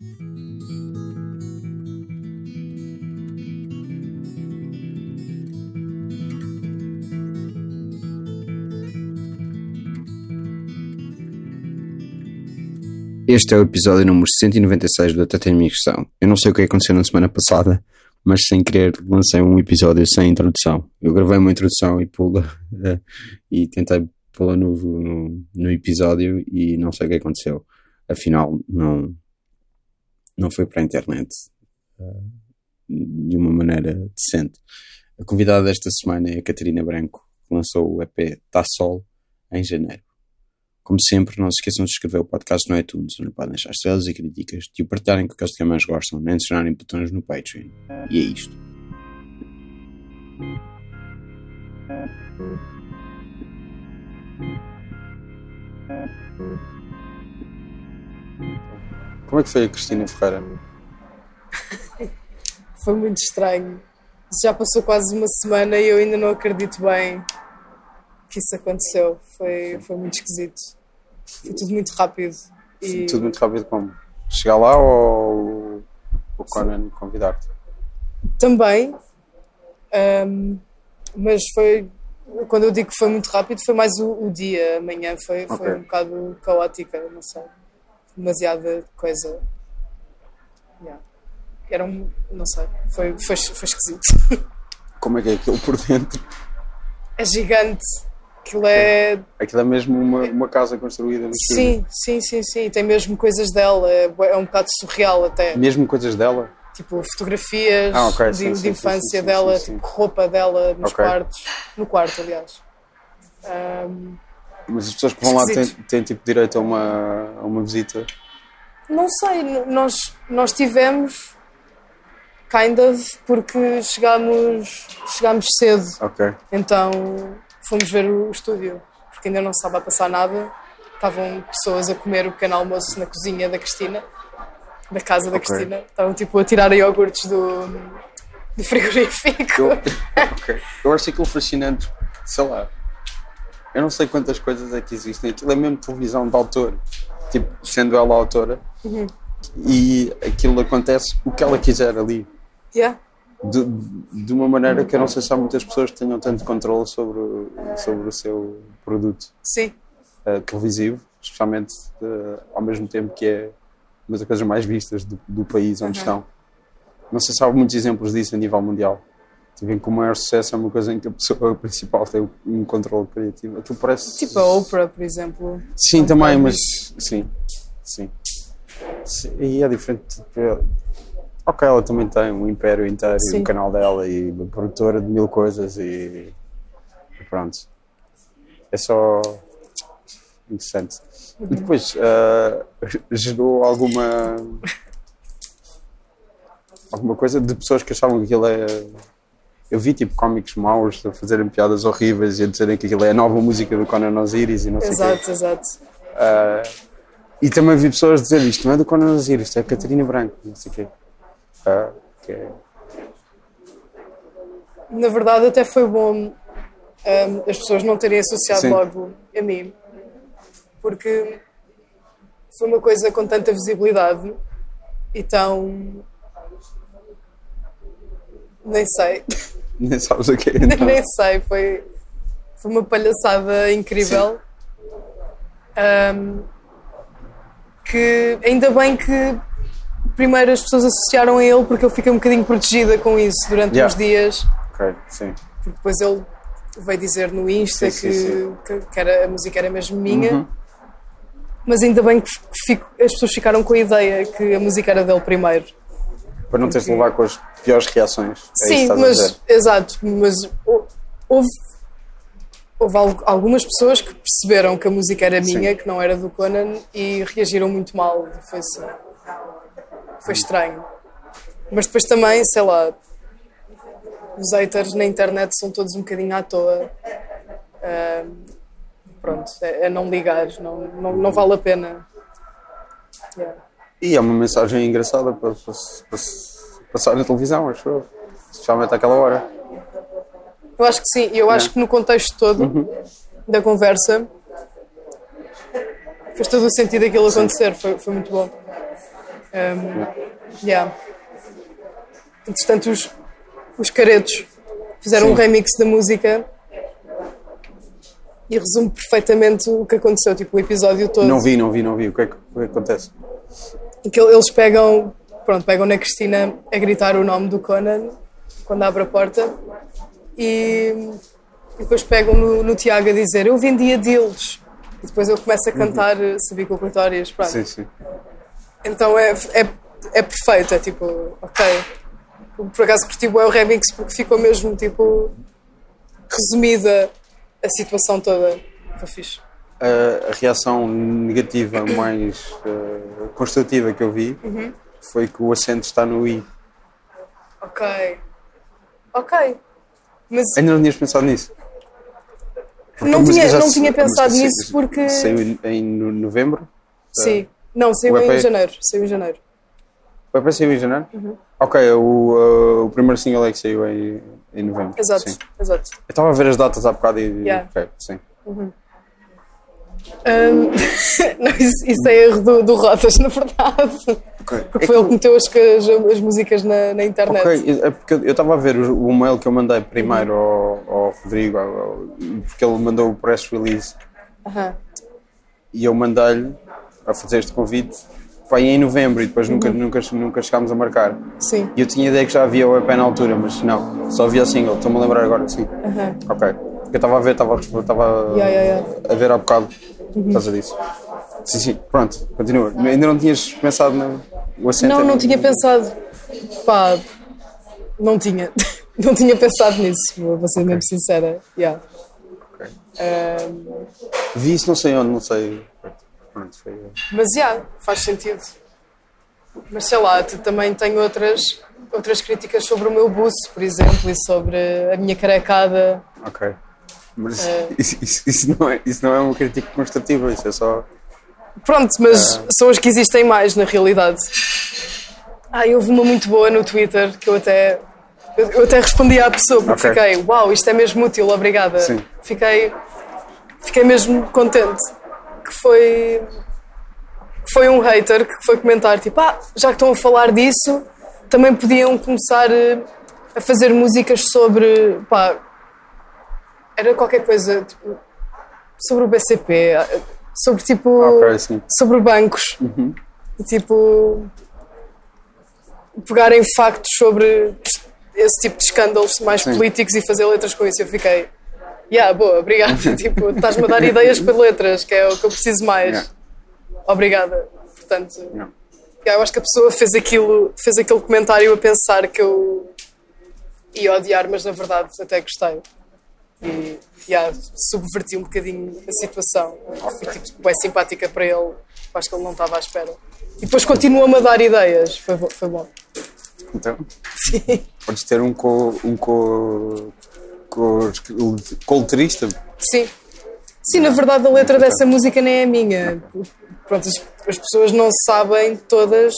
Este é o episódio número 196 do Até Tem Migração. Eu não sei o que aconteceu na semana passada, mas sem querer lancei um episódio sem introdução. Eu gravei uma introdução e pula e tentei pô-la no, no, no, episódio e não sei o que aconteceu. Afinal, não, não foi para a internet de uma maneira decente. A convidada desta semana é a Catarina Branco, que lançou o EP Tá Sol em janeiro. Como sempre, não se esqueçam de escrever o podcast no iTunes, onde podem deixar estrelas e críticas, de o partilharem com aqueles que mais gostam, nem adicionarem botões no Patreon. E é isto. Como é que foi a Cristina Ferreira? foi muito estranho. Já passou quase uma semana e eu ainda não acredito bem que isso aconteceu. Foi, foi muito esquisito. Foi tudo muito rápido. E... Tudo muito rápido como? Chegar lá ou o Conan convidar-te? Também. Um, mas foi. Quando eu digo que foi muito rápido, foi mais o, o dia. Amanhã foi, okay. foi um bocado caótica, não sei. Demasiada coisa. Yeah. Era um. Não sei. Foi, foi, foi esquisito. Como é que é aquilo por dentro? É gigante Aquilo é. Aquilo é mesmo uma, uma casa construída no Sim, sim, sim, sim. Tem mesmo coisas dela. É, é um bocado surreal até. Mesmo coisas dela? Tipo, fotografias ah, okay. de, sim, de sim, infância sim, dela, tipo, roupa dela nos okay. quartos. No quarto, aliás. Um, Mas as pessoas que vão lá têm, têm tipo direito a uma, a uma visita? Não sei, nós, nós tivemos kind of porque chegámos, chegámos cedo. Ok. Então fomos ver o estúdio, porque ainda não estava a passar nada. Estavam pessoas a comer o pequeno almoço na cozinha da Cristina, da casa da okay. Cristina. Estavam tipo a tirar iogurtes do, do frigorífico. Eu, okay. eu acho aquilo fascinante, sei lá. Eu não sei quantas coisas é que existem. Aquilo é mesmo televisão de autor. Tipo, sendo ela a autora. Uhum. E aquilo acontece o que ela quiser ali. Yeah de, de uma maneira que eu não sei se há muitas pessoas que tenham tanto controle sobre, sobre o seu produto Sim. Uh, televisivo, especialmente uh, ao mesmo tempo que é uma das coisas mais vistas do, do país onde uhum. estão. Não sei se há muitos exemplos disso a nível mundial. Tipo, que o maior sucesso é uma coisa em que a pessoa principal tem um controle criativo. Aquilo parece. Tipo a Oprah, por exemplo. Sim, também, mas. Sim, sim. E é diferente. Ok, ela também tem um império inteiro Sim. e um canal dela e uma produtora de mil coisas e, e pronto. É só interessante. Uhum. E depois uh, gerou alguma alguma coisa de pessoas que achavam que aquilo é. Eu vi tipo cómicos maus a fazerem piadas horríveis e a dizerem que aquilo é a nova música do Conan Osiris e não sei Exato, quê. exato. Uh, e também vi pessoas dizer isto não é do Conan Osiris, isto é Catarina Branco, não sei o quê. Que é... Na verdade, até foi bom um, as pessoas não terem associado Sim. logo a mim, porque foi uma coisa com tanta visibilidade e tão. Nem sei. Nem sabes o que é. Então. Nem sei, foi, foi uma palhaçada incrível. Um, que ainda bem que primeiro as pessoas associaram a ele porque eu fiquei um bocadinho protegida com isso durante yeah. uns dias. Ok, sim. Porque depois ele veio dizer no Insta sim, que, sim, sim. Que, que, era, a música era mesmo minha. Uhum. Mas ainda bem que fico, as pessoas ficaram com a ideia que a música era dele primeiro. Para não teres de levar com as piores reações. É sim, mas, exato, mas houve, houve algumas pessoas que perceberam que a música era minha, que não era do Conan, e reagiram muito mal. Foi assim foi estranho. Mas depois também, sei lá, os haters na internet são todos um bocadinho à toa. Uh, pronto, é, é, não ligar, não, não, não vale a pena. Yeah. E é uma mensagem engraçada para, para, para passar na televisão, acho eu. Especialmente àquela hora. Eu acho que sim, eu acho que no contexto todo uhum. da conversa fez todo o sentido aquilo acontecer, foi, foi muito bom. Um, yeah. Entretanto, os, os caretos fizeram Sim. um remix da música e resume perfeitamente o que aconteceu, tipo, o episódio todo. Não vi, não vi, não vi. O que é que, o que, é que acontece? Que eles pegam, pronto, pegam na Cristina a gritar o nome do Conan quando abre a porta e, e depois pegam no, no Tiago a dizer eu vendia deles. E depois ele começa a cantar uhum. Sabicultórias, pronto. Sim, sim. Então é, é, é perfeito, é tipo, ok. Por acaso curti é o remix porque ficou mesmo tipo resumida a situação toda. Foi fixe. A, a reação negativa mais uh, construtiva que eu vi Uhum. Foi que o acento está no I. Ok. Ok. Mas Ainda não tinhas pensado nisso? Porque não tinha, não tinha pensado sa- nisso porque. Saiu em- em no- novembro? Sim. Não, saiu EP? em janeiro. Saiu em janeiro. Foi para sair em janeiro? Uhum. Ok, o, uh, o primeiro single é que saiu em, em novembro. Exato, Sim. exato. Eu estava a ver as datas há bocado e. Yeah. Ok, sim. Ahm, não, isso, isso é erro do, do Rotas, na verdade. Ok. Porque foi ele que meteu as, as, as músicas na, na internet. É porque eu estava a ver o, o mail que eu mandei primeiro ao, ao Rodrigo, ao- porque ele mandou o press release e eu mandei-lhe a fazer este convite foi em novembro e depois Uhum. nunca, nunca, nunca chegámos a marcar. Sim. E eu tinha ideia que já havia o EP na altura, mas não, só havia single, estou-me a lembrar agora, sim. Ok. Porque eu estava a ver, estava Yeah, yeah, yeah. a ver há bocado por causa disso. Sim, sim, pronto, continua. Ainda não tinhas pensado no o acento? Não, não tinha pensado. Pá, não tinha. Não tinha pensado nisso, vou ser mesmo sincera. Yeah. Ok. Ahm, Vi isso não sei onde, não sei. Pronto, foi. mas já, faz sentido. Mas sei lá, tu também tenho outras, outras críticas sobre o meu buço, por exemplo, e sobre a minha carecada. Ok. Mas É. isso, isso- isso não é, isso não é uma crítica construtiva, isso é só. Pronto, mas são as que existem mais na realidade. Ah, houve uma muito boa no Twitter que eu até. Eu até respondi à pessoa porque Ok. fiquei, uau, isto é mesmo útil, obrigada. Sim. Fiquei, fiquei mesmo contente. Que foi. Foi um hater que foi comentar tipo, ah, já que estão a falar disso, também podiam começar eh, a fazer músicas sobre. pá, era qualquer coisa. tipo, sobre o BCP, sobre tipo Ok, sim. sobre bancos. E, Tipo, pegarem factos sobre esse tipo de escândalos mais Sim. políticos e fazer letras com isso. Eu fiquei, yeah, boa, obrigada. tipo, estás-me a dar ideias para letras, que é o que eu preciso mais. Yeah. Obrigada. Portanto, yeah, eu acho que a pessoa fez aquilo, fez aquele comentário a pensar que eu ia odiar, mas na verdade até gostei. E yeah, subverti um bocadinho a situação. Fui tipo, é simpática para ele, acho que ele não estava à espera. E depois continua-me a dar ideias, foi, bo- foi bom. Então, Sim, podes ter um co. um co. co colterista. sim. Sim, na verdade a letra dessa música nem é minha. Pronto, as, as pessoas não sabem todas,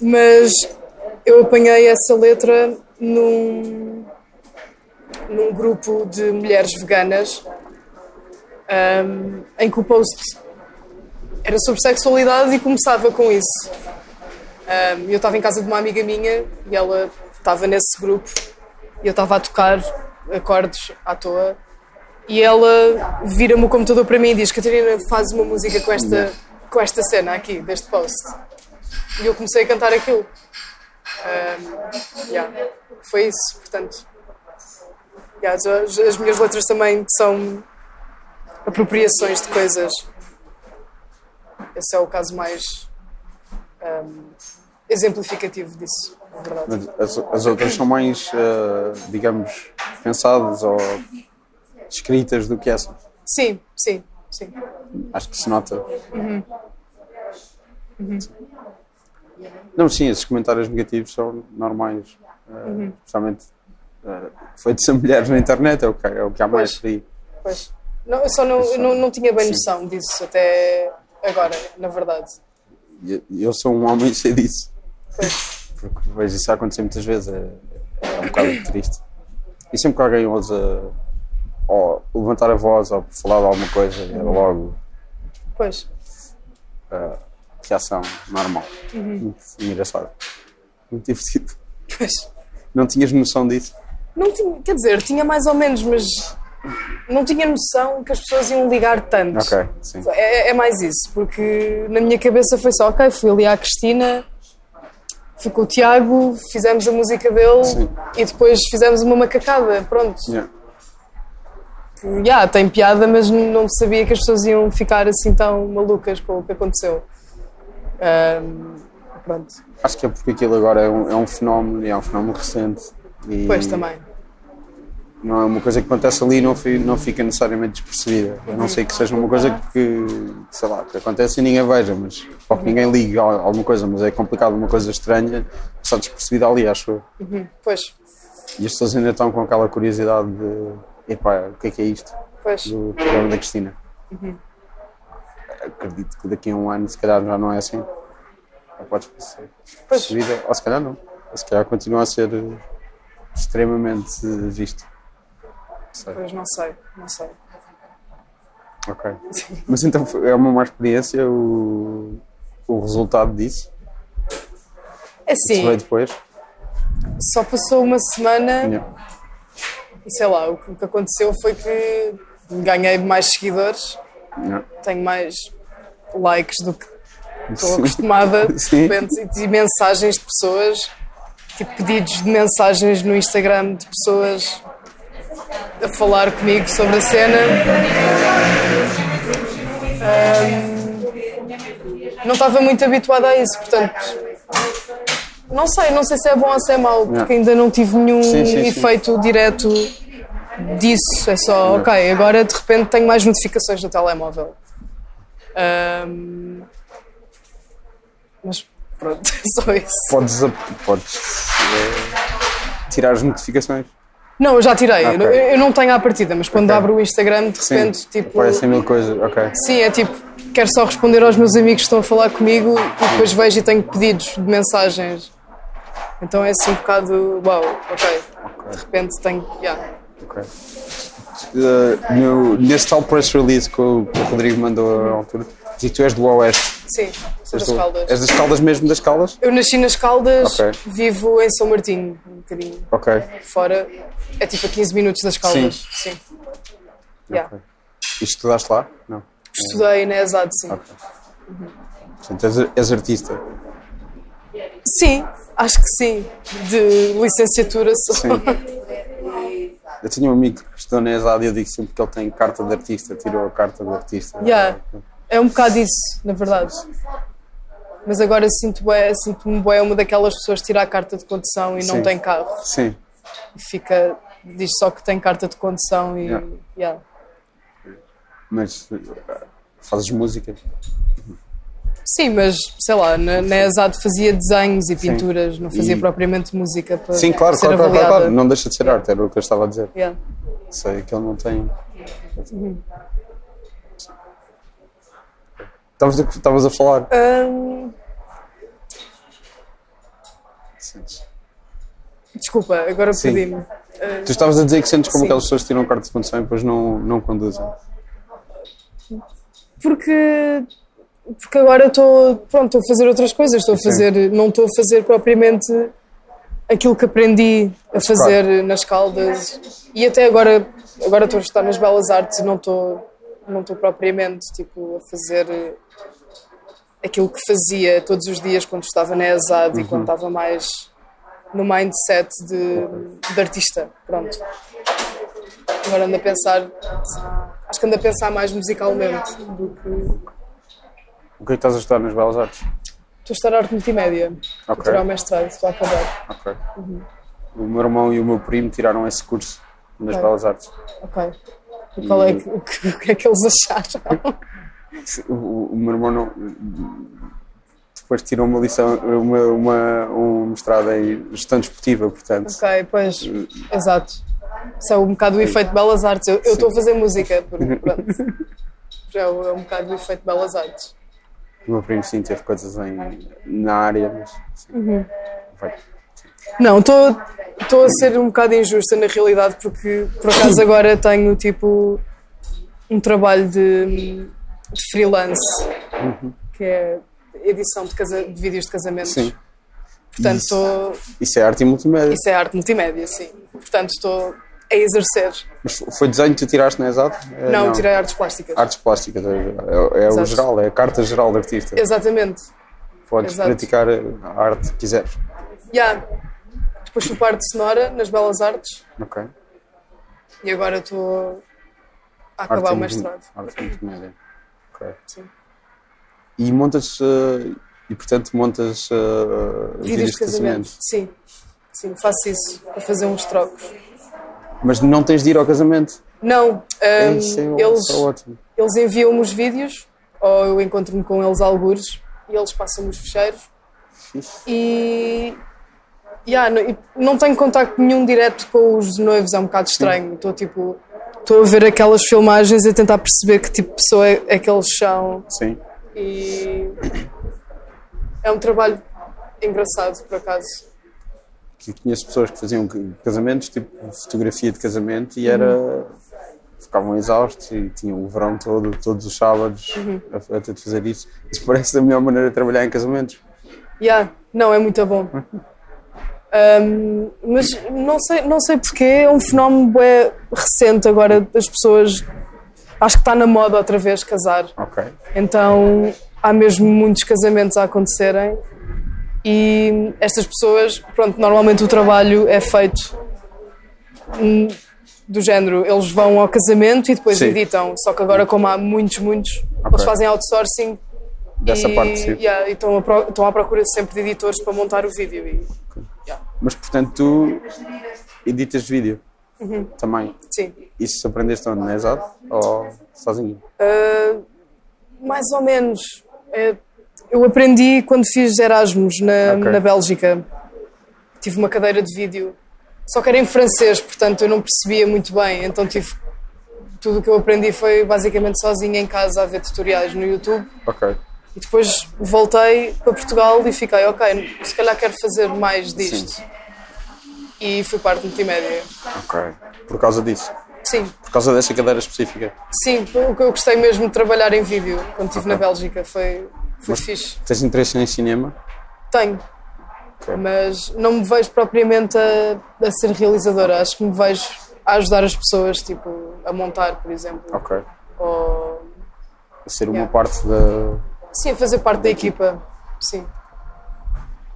mas eu apanhei essa letra num, num grupo de mulheres veganas ahm, em que o post era sobre sexualidade e começava com isso. Ahm, eu estava em casa de uma amiga minha e ela estava nesse grupo e eu estava a tocar acordes à toa e ela vira-me o computador para mim e diz Catarina, faz uma música com esta, com esta cena aqui, deste post. E eu comecei a cantar aquilo. Ahm, yeah, Foi isso, portanto. As, as minhas letras também são apropriações de coisas. Esse é o caso mais ahm, exemplificativo disso, na verdade. Mas as, as outras são mais, eh, digamos, pensadas ou escritas do que essa. Sim, sim, sim. Acho que se nota. Uhum. Não, sim, esses comentários negativos são normais. eh, Uhum. Especialmente feitos a mulheres na internet, é o que, é o que há mais por aí. Pois. Não, eu só não, eu não, não tinha bem noção disso até agora, na verdade. E eu sou um homem cheio disso. Pois. Porque vejo isso acontecer muitas vezes, é, é um bocado triste. E sempre que alguém ousa ou levantar a voz ou falar de alguma coisa, é logo. Pois. eh, reação normal. Uhum. Muito engraçado. Muito divertido. Pois. Não tinhas noção disso? Não tinha, quer dizer, tinha mais ou menos, mas não tinha noção que as pessoas iam ligar tanto. Ok, sim. É, é mais isso, porque na minha cabeça foi só, ok, fui ali à Cristina, fui com o Tiago, fizemos a música dele Sim. e depois fizemos uma macacada, pronto. Yeah. Já, tem piada, mas não sabia que as pessoas iam ficar assim tão malucas com o que aconteceu. Ahm, pronto, Acho que é porque aquilo agora é um, é um fenómeno e é um fenómeno recente. E pois também. Não é uma coisa que acontece ali e não, não fica necessariamente despercebida. A não sei que seja uma coisa que, sei lá, que acontece e ninguém veja, mas, ou que ninguém ligue a alguma coisa, mas é complicado, uma coisa estranha, passar despercebida ali, acho eu. Pois, E as pessoas ainda estão com aquela curiosidade de, epá, o que é que é isto? pois. Do programa da Cristina. Acredito que daqui a um ano, se calhar, já não é assim. Já podes ser Pois. percebida, ou se calhar não. Ou se calhar continua a ser eh, extremamente visto. Sei. Pois não sei, não sei. Ok. Mas então é uma má experiência o, o resultado disso? É veio assim, depois? só passou uma semana Yeah. e sei lá, o que aconteceu foi que ganhei mais seguidores, Yeah. tenho mais likes do que estou Sim. acostumada de Sim. repente e mensagens de pessoas, tipo pedidos de mensagens no Instagram de pessoas a falar comigo sobre a cena. Ahm, não estava muito habituada a isso, portanto. Não sei, não sei se é bom ou se é mau, porque ainda não tive nenhum Sim, sim, sim. efeito direto disso. É só, ok, agora de repente tenho mais notificações no telemóvel. Ahm, mas pronto, é só isso. Podes, podes eh, tirar as notificações. Não, eu já tirei. Ok. Eu, eu não tenho à partida, mas quando Ok. abro o Instagram, de repente, tipo. Aparecem mil coisas. Ok. Sim, é tipo, quero só responder aos meus amigos que estão a falar comigo e depois vejo e tenho pedidos de mensagens. Então é assim um bocado. Uau, ok. De repente tenho. Yeah. ok. Eh, no, nesse tal press release que o, que o Rodrigo mandou à altura, que tu és do Oeste. Sim, sou das Caldas. És das Caldas mesmo das Caldas? Eu nasci nas Caldas, Ok. vivo em São Martinho, um bocadinho Ok. fora. É tipo a 15 minutos das Caldas. Sim. Yeah. ok. E estudaste lá? Não. Estudei na ESAD, sim. Ok. Portanto, és, és artista. Sim, acho que sim. De licenciatura só. Sim. Eu tinha um amigo que estudou na ESAD e eu digo sempre que ele tem carta de artista, tirou a carta de artista. Yeah. É um bocado isso, na verdade. Mas agora sinto sinto-me bué uma daquelas pessoas que tira a carta de condução e não Sim. tem carro. Sim. E fica, diz só que tem carta de condução e. Yeah. yeah. Mas fazes música. Sim, mas sei lá, na, na ESAD fazia desenhos e pinturas, não fazia E- propriamente música para Sim, claro, ser claro, claro, avaliada. claro, claro. Não deixa de ser arte, era o que eu estava a dizer. Yeah. Sei que ele não tem. Estavas a, estavas a falar. Sentes. desculpa, agora perdi-me. Tu estavas a dizer que sentes como Sim. aquelas pessoas que tiram carta de condução e depois não, não conduzem. Porque, porque agora estou pronto, estou a fazer outras coisas, estou a Sim. fazer, não estou a fazer propriamente aquilo que aprendi a fazer nas Caldas e até agora, agora estou a estudar nas Belas Artes e não estou, não estou propriamente tipo, a fazer eh, aquilo que fazia todos os dias quando estava na ESAD e quando estava mais no mindset de, de artista, pronto. Agora ando a pensar, acho que ando a pensar mais musicalmente do que O que é que estás a estudar nas Belas Artes? Estou a estudar arte multimédia. Vou Ok. tirar o mestrado, estou a acabar. Ok. O meu irmão e o meu primo tiraram esse curso nas Ok. Belas Artes. Ok. E qual é que, o, que, é que eles acharam? O, o- meu irmão não. Depois tirou uma lição, uma, uma, um mestrado em gestão desportiva, portanto. ok, pois, exato. Isso é um bocado o efeito de Belas Artes. Eu estou a fazer música, porque, pronto. É um, é um bocado o efeito de Belas Artes. O meu primo sim teve coisas em, na área, mas. Sim. Vai. Não, estou estou a ser um bocado injusta na realidade, porque por acaso agora tenho tipo um trabalho de, de freelance, que é. edição de, casa, de vídeos de casamentos. Sim. Portanto, Isso. estou. Isso é arte multimédia. Isso é arte multimédia, sim. Portanto, estou a exercer. Mas foi desenho que tu tiraste na Exato? É, Não, tirei artes plásticas. Artes plásticas, é, é- é o geral, é a carta geral do artista. Exatamente. Podes exato. praticar a arte que quiseres. Yeah. Depois fui parte de sonora nas Belas Artes Ok. e agora estou a acabar Arte o mestrado. Arte multimédia. Ok. Sim. E montas, eh, e portanto montas eh, Vídeos de casamento. Sim, sim, faço isso para fazer uns trocos. Mas não tens de ir ao casamento. Não, É hum, isso, é, eles, é ótimo. eles enviam-me os vídeos ou eu encontro-me com eles algures e eles passam-me os fecheiros Fixe. e, yeah, não, não tenho contacto nenhum direto com os noivos, é um bocado estranho. Estou tipo, estou a ver aquelas filmagens e a tentar perceber que tipo de pessoa é, é que eles são Sim. e é um trabalho engraçado por acaso. Que conheço pessoas que faziam casamentos, tipo fotografia de casamento, e era. ficavam exaustos e tinham o verão todo, todos os sábados, Uhum. a, a ter de fazer isso. Isso parece a melhor maneira de trabalhar em casamentos. Yeah, não, é muito bom. Um, mas não sei, não sei porquê, é um fenómeno bué recente agora das pessoas. Acho que está na moda outra vez casar. Ok. Então há mesmo muitos casamentos a acontecerem e estas pessoas, pronto, normalmente o trabalho é feito hum, do género, eles vão ao casamento e depois Sim. editam. Só que agora, como há muitos, muitos, eles fazem outsourcing Dessa e, parte, sim. yeah, e estão, à pro- estão à procura sempre de editores para montar o vídeo. E, yeah, Mas portanto tu editas vídeo também. sim. Isso aprendeste onde? Na Exato? Ou sozinho? Uh, mais ou menos. É, eu aprendi quando fiz Erasmus na, Ok. na Bélgica. Tive uma cadeira de vídeo. Só que era em francês, portanto eu não percebia muito bem. Então tive. Tudo o que eu aprendi foi basicamente sozinha em casa a ver tutoriais no YouTube. Ok. E depois voltei para Portugal e fiquei, ok, se calhar quero fazer mais disto. E fui parte de multimédia. Ok. Por causa disso? Sim, Por causa dessa cadeira específica? sim, o que eu gostei mesmo de trabalhar em vídeo quando estive na Bélgica foi, foi fixe. Tens interesse em cinema? Tenho, Ok. mas não me vejo propriamente a, a ser realizadora. Acho que me vejo a ajudar as pessoas, tipo, a montar, por exemplo. Ok. Ou, A ser uma Yeah. parte da. Sim, fazer parte da equipa. Sim.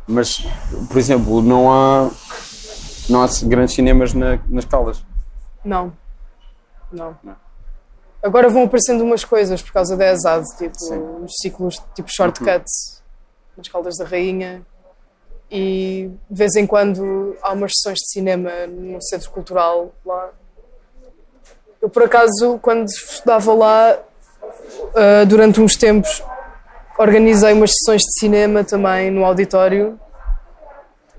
Mas, por exemplo, não há. Não há grandes cinemas na, nas Caldas. Não. Não. Agora vão aparecendo umas coisas por causa da ESAD, tipo Sim. uns ciclos tipo shortcuts nas Caldas da Rainha e de vez em quando há umas sessões de cinema no centro cultural lá. Eu por acaso quando estudava lá ah, durante uns tempos organizei umas sessões de cinema também no auditório,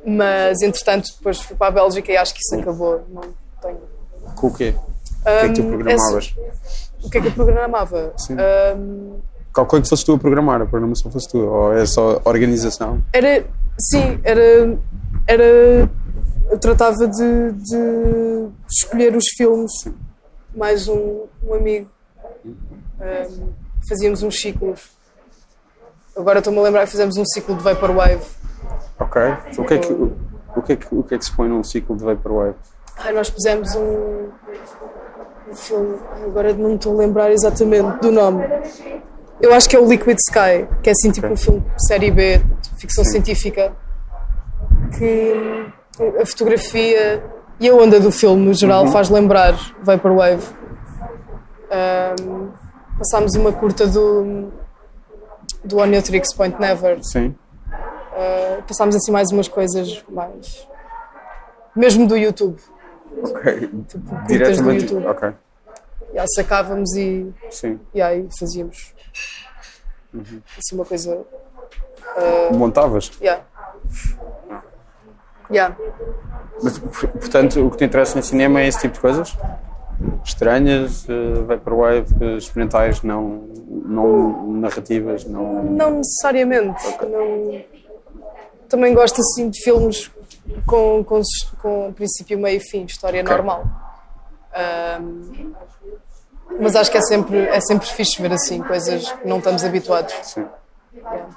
mas entretanto depois fui para a Bélgica e acho que isso acabou. Não tenho Com o quê? O que é que tu programavas? o que é que eu programava? Sim. Hum, Calculei que fosse tu a programar, a programação fosse tu. Ou é só organização? era. Sim, era. era eu tratava de, de escolher os filmes, mais um, um amigo. Hum, fazíamos uns ciclos. Agora estou-me a lembrar que fizemos um ciclo de Vaporwave. Ok. O que é que, o, o que, é que, o que é que se põe num ciclo de Vaporwave? Ai, nós pusemos um, um filme, agora não me estou a lembrar exatamente do nome. Eu acho que é o Liquid Sky, que é assim tipo um filme de série B, de ficção científica, que a fotografia e a onda do filme no geral faz lembrar Vaporwave. Ahm, passámos uma curta do, do On Your Tricks Point Never. Sim. Ah, passámos assim mais umas coisas mais. Mesmo do YouTube. Ok. curtas Diretamente. do YouTube. Ok. Já sacávamos e, Sim. e aí fazíamos assim uma coisa. Montavas? Yeah. Yeah. Mas, por- portanto, o que te interessa em cinema é esse tipo de coisas? Estranhas, uh, Vaporwave, experimentais, não, não narrativas, não. Não necessariamente. Não... Também gosto assim de filmes com, com, com princípio, meio e fim, história Ok. normal. Ahm, mas acho que é sempre, é sempre fixe ver assim coisas que não estamos habituados. Sim. Yeah.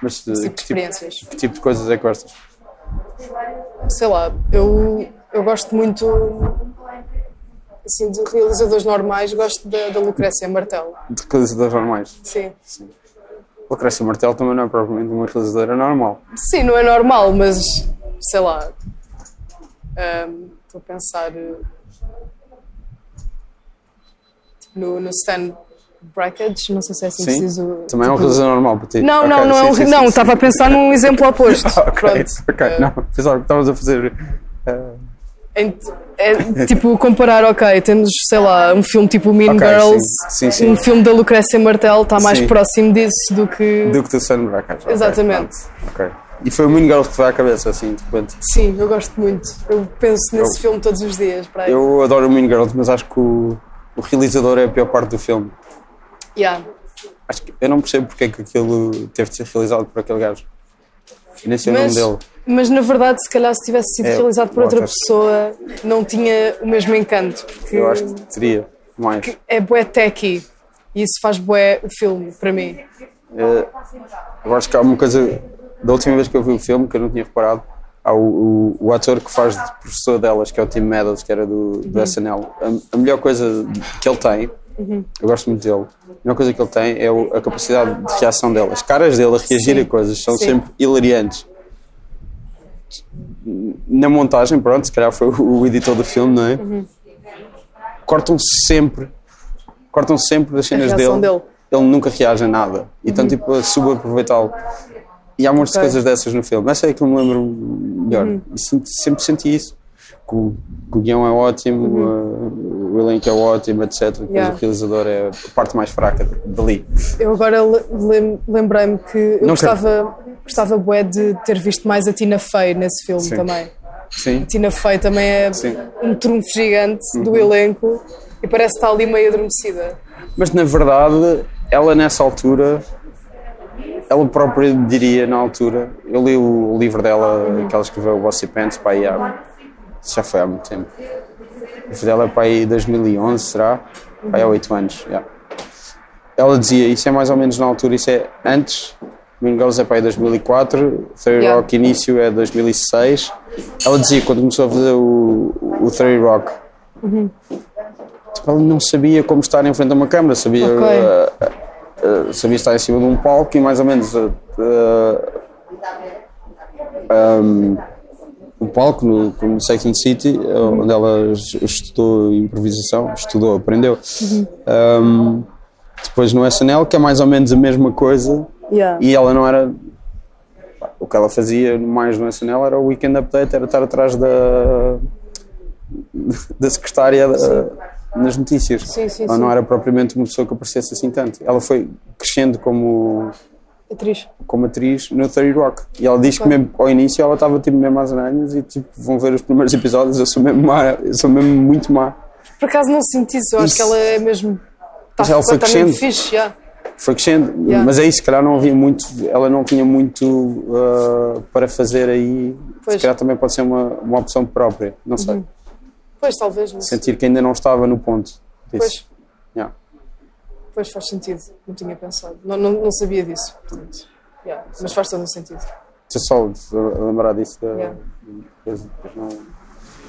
Mas eh, tipo de que, tipo, experiências. que tipo de coisas é que gostas? Sei lá, eu, eu gosto muito assim, de realizadores normais, gosto da, da Lucrécia Martel. De realizadores normais. Sim. Lucrécia Martel também não é propriamente uma realizadora normal. Sim, não é normal, mas sei lá. ahm, Estou a pensar eh, no, no Stan Brackage, não sei se é assim Sim. diz o. Também é um realizador normal para ti. Não, Ok, não, não, é sim, um, sim, não, sim, estava a pensar num exemplo oposto. sim. Ok, Pronto. ok. Eh, Não, pensava que estavas a fazer. Em- é, tipo, comparar, ok, temos, sei lá, um filme tipo Mean Ok, Girls, sim. Sim, sim. um filme da Lucrécia Martel está mais próximo disso do que. do que do Sun Brackage. Exatamente. pronto, Ok. E foi o Mean Girls que foi à cabeça, assim, de repente. Sim, eu gosto muito. Eu penso nesse Eu- filme todos os dias. Para aí. Eu adoro o Mean Girls, mas acho que o, o realizador é a pior parte do filme. Yeah. Acho que eu não percebo porque é que aquilo teve de ser realizado por aquele gajo. Nem sei o nome Mas, dele. Mas na verdade, se calhar, se tivesse sido É, realizado por outra pessoa, não tinha o mesmo encanto. Porque Eu acho que teria mais. é bué techy e isso faz bué o filme, para mim. Eh, eu acho que há uma coisa. Da última vez que eu vi o filme, que eu não tinha reparado, há o, o, o ator que faz de professor delas, que é o Tim Meadows, que era do, do Uhum. SNL. A, a melhor coisa que ele tem, eu gosto muito dele, a melhor coisa que ele tem é o- a capacidade de reação dele. As caras dele a reagir Sim. a coisas são Sim. sempre hilariantes. Na montagem, pronto, se calhar foi o, editor do filme, não é? Uhum. Cortam sempre, cortam sempre as cenas dele. dele. Ele nunca reage a nada. E estão tipo a subaproveitá-lo. E há muitas Ok. coisas dessas no filme. Essa é que eu me lembro melhor. E sinto- sempre senti isso. Que o, que o guião é ótimo, uh, o elenco é ótimo, etc. Depois Yeah. o realizador é a parte mais fraca dali. Eu agora le- lem- lembrei-me que eu Não gostava, gostava bué de ter visto mais a Tina Fey nesse filme Sim. também. Sim. A Tina Fey também é Sim. um trunfo gigante Uhum. do elenco e parece estar ali meio adormecida. Mas na verdade, ela nessa altura, ela própria diria na altura, eu li o livro dela, que ela escreveu, o Bossy Pants, há, isso já foi há muito tempo. Livro dela é para aí 2011, será? Para aí há 8 anos, já. Ela dizia, isso é mais ou menos na altura, isso é antes, Mean Girls é para aí 2004, Thirty Yeah. Rock início é 2006. Ela dizia, quando começou a fazer o, o Rock, tipo, ela não sabia como estar em frente a uma câmera, sabia Ok. uh, uh, sabia estar em cima de um palco e mais ou menos uh, um, um palco no, no the City, onde ela es- estudou improvisação, estudou, aprendeu. Um, depois no SNL, que é mais ou menos a mesma coisa, Yeah. e ela não era. O que ela fazia mais no SNL era o Weekend Update, era estar atrás da. da secretária nas notícias. Sim, sim, ela sim. não era propriamente uma pessoa que aparecesse assim tanto. Ela foi crescendo como, Atriz. como atriz no 30 Rock. E ela diz que mesmo ao início ela estava tipo mesmo às aranhas e tipo, vão ver os primeiros episódios, eu sou mesmo má, eu sou mesmo muito má. Por acaso não senti isso, eu acho Isso. que ela é mesmo. Mas Está ela foi crescendo. fixe, yeah. Foi crescendo, Yeah. mas aí se calhar não havia muito, ela não tinha muito ah, para fazer aí, Pois. se calhar também pode ser uma, uma opção própria, não sei. Pois, talvez. Mas... Sentir que ainda não estava no ponto disso. Pois. Pois faz sentido. Não tinha pensado. Não, não, não sabia disso. portanto, yeah. Mas faz todo o sentido. Só lembrar disso. da- Yeah. não,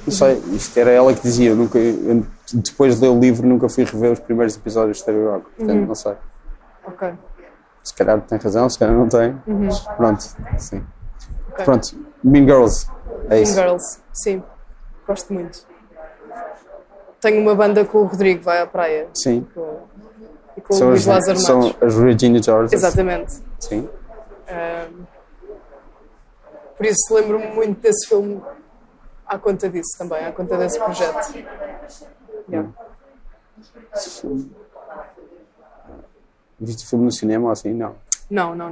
não sei, isto era ela que dizia. Eu nunca, eu, depois de ler o livro, nunca fui rever os primeiros episódios de Terry Rock. Portanto, Uhum. não sei. Ok. Se calhar tem razão, se calhar não tem. Mas pronto, sim. Uhum. Ok. Pronto, Mean Girls. É Mean isso. Girls, sim. Gosto muito. Tenho uma banda com o Rodrigo, vai à praia. Sim. Com, e com São as, Lázaro são as Regina George. Exatamente. Sim. Ahm, por isso lembro-me muito desse filme à conta disso também, à conta desse projeto. Yeah. Viste o filme no cinema ou assim? Não. Não, não,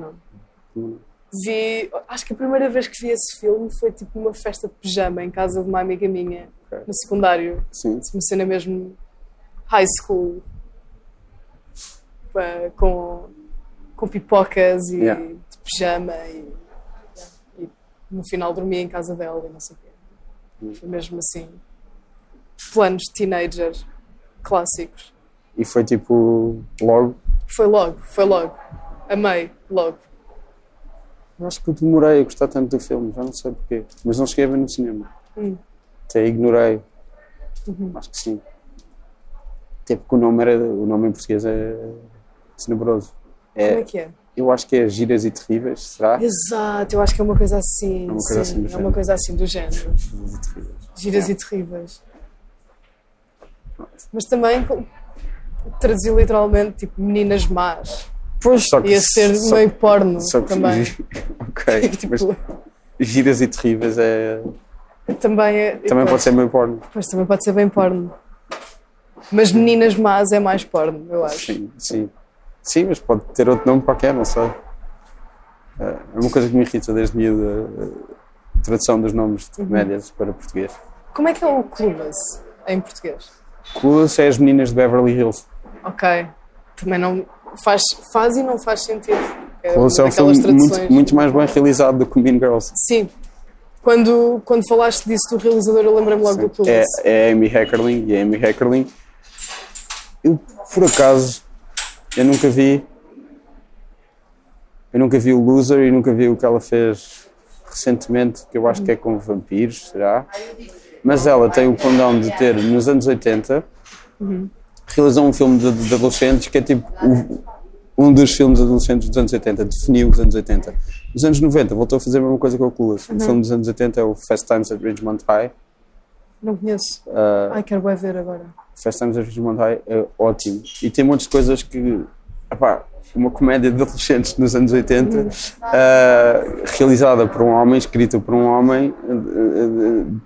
não. Vi, acho que a primeira vez que vi esse filme foi tipo numa festa de pijama em casa de uma amiga minha, Ok. no secundário. Sim. Uma cena mesmo high school, com, com pipocas e Yeah. de pijama e, e no final dormia em casa dela e não sei o quê. Foi mesmo assim, planos de teenager clássicos. E foi tipo logo. Foi logo, foi logo. Amei, logo. Eu acho que eu demorei a gostar tanto do filme, já não sei porquê. Mas não cheguei a ver no cinema. Hum. Até ignorei. Acho que sim. Até porque o nome, era, o nome em português é tenebroso. Como é É, que é? eu acho que é Giras e Terríveis, será? Exato, eu acho que é uma coisa assim. É uma coisa sim, assim do é género. uma coisa assim do género. Giras e Terríveis. Giras É. e terríveis. Mas também traduzir literalmente tipo meninas más. Pois, só que. Ia ser só- meio porno só que- também. ok, mas Tipo, Giras e Terríveis é. também é. Também pois, pode ser meio porno. Pois também pode ser bem porno. Mas meninas más é mais porno, eu acho. Sim, sim. Sim, mas pode ter outro nome qualquer, não sei. É uma coisa que me irrita desde miúdo a tradução dos nomes de comédias para português. Como é que é o Clueless em português? Clueless é as meninas de Beverly Hills. Ok. Também não. Faz, faz e não faz sentido. É Clueless é um filme muito, muito mais bem realizado do que Mean Girls. Sim. Quando, quando falaste disso do realizador, eu lembrei-me logo do É, Clueless. é a Amy Heckerling e a Amy Heckerling. Eu, por acaso, eu nunca vi. Eu nunca vi o Loser e nunca vi o que ela fez recentemente, que eu acho que é com vampiros, será? Mas ela tem o condão de ter, nos anos 80, realizou um filme de, de adolescentes que é tipo o- um dos filmes adolescentes dos anos 80, definiu os anos 80. Nos anos 90 voltou a fazer a mesma coisa com o Clueless. O filme dos anos 80 é o Fast Times at Ridgemont High. Não conheço. Uh, Ai, quero bem ver agora. Fast Times at Ridgemont High é ótimo. E tem muitas coisas que. Epá, uma comédia de adolescentes nos anos 80, uh, realizada por um homem, escrita por um homem. uh, uh, uh,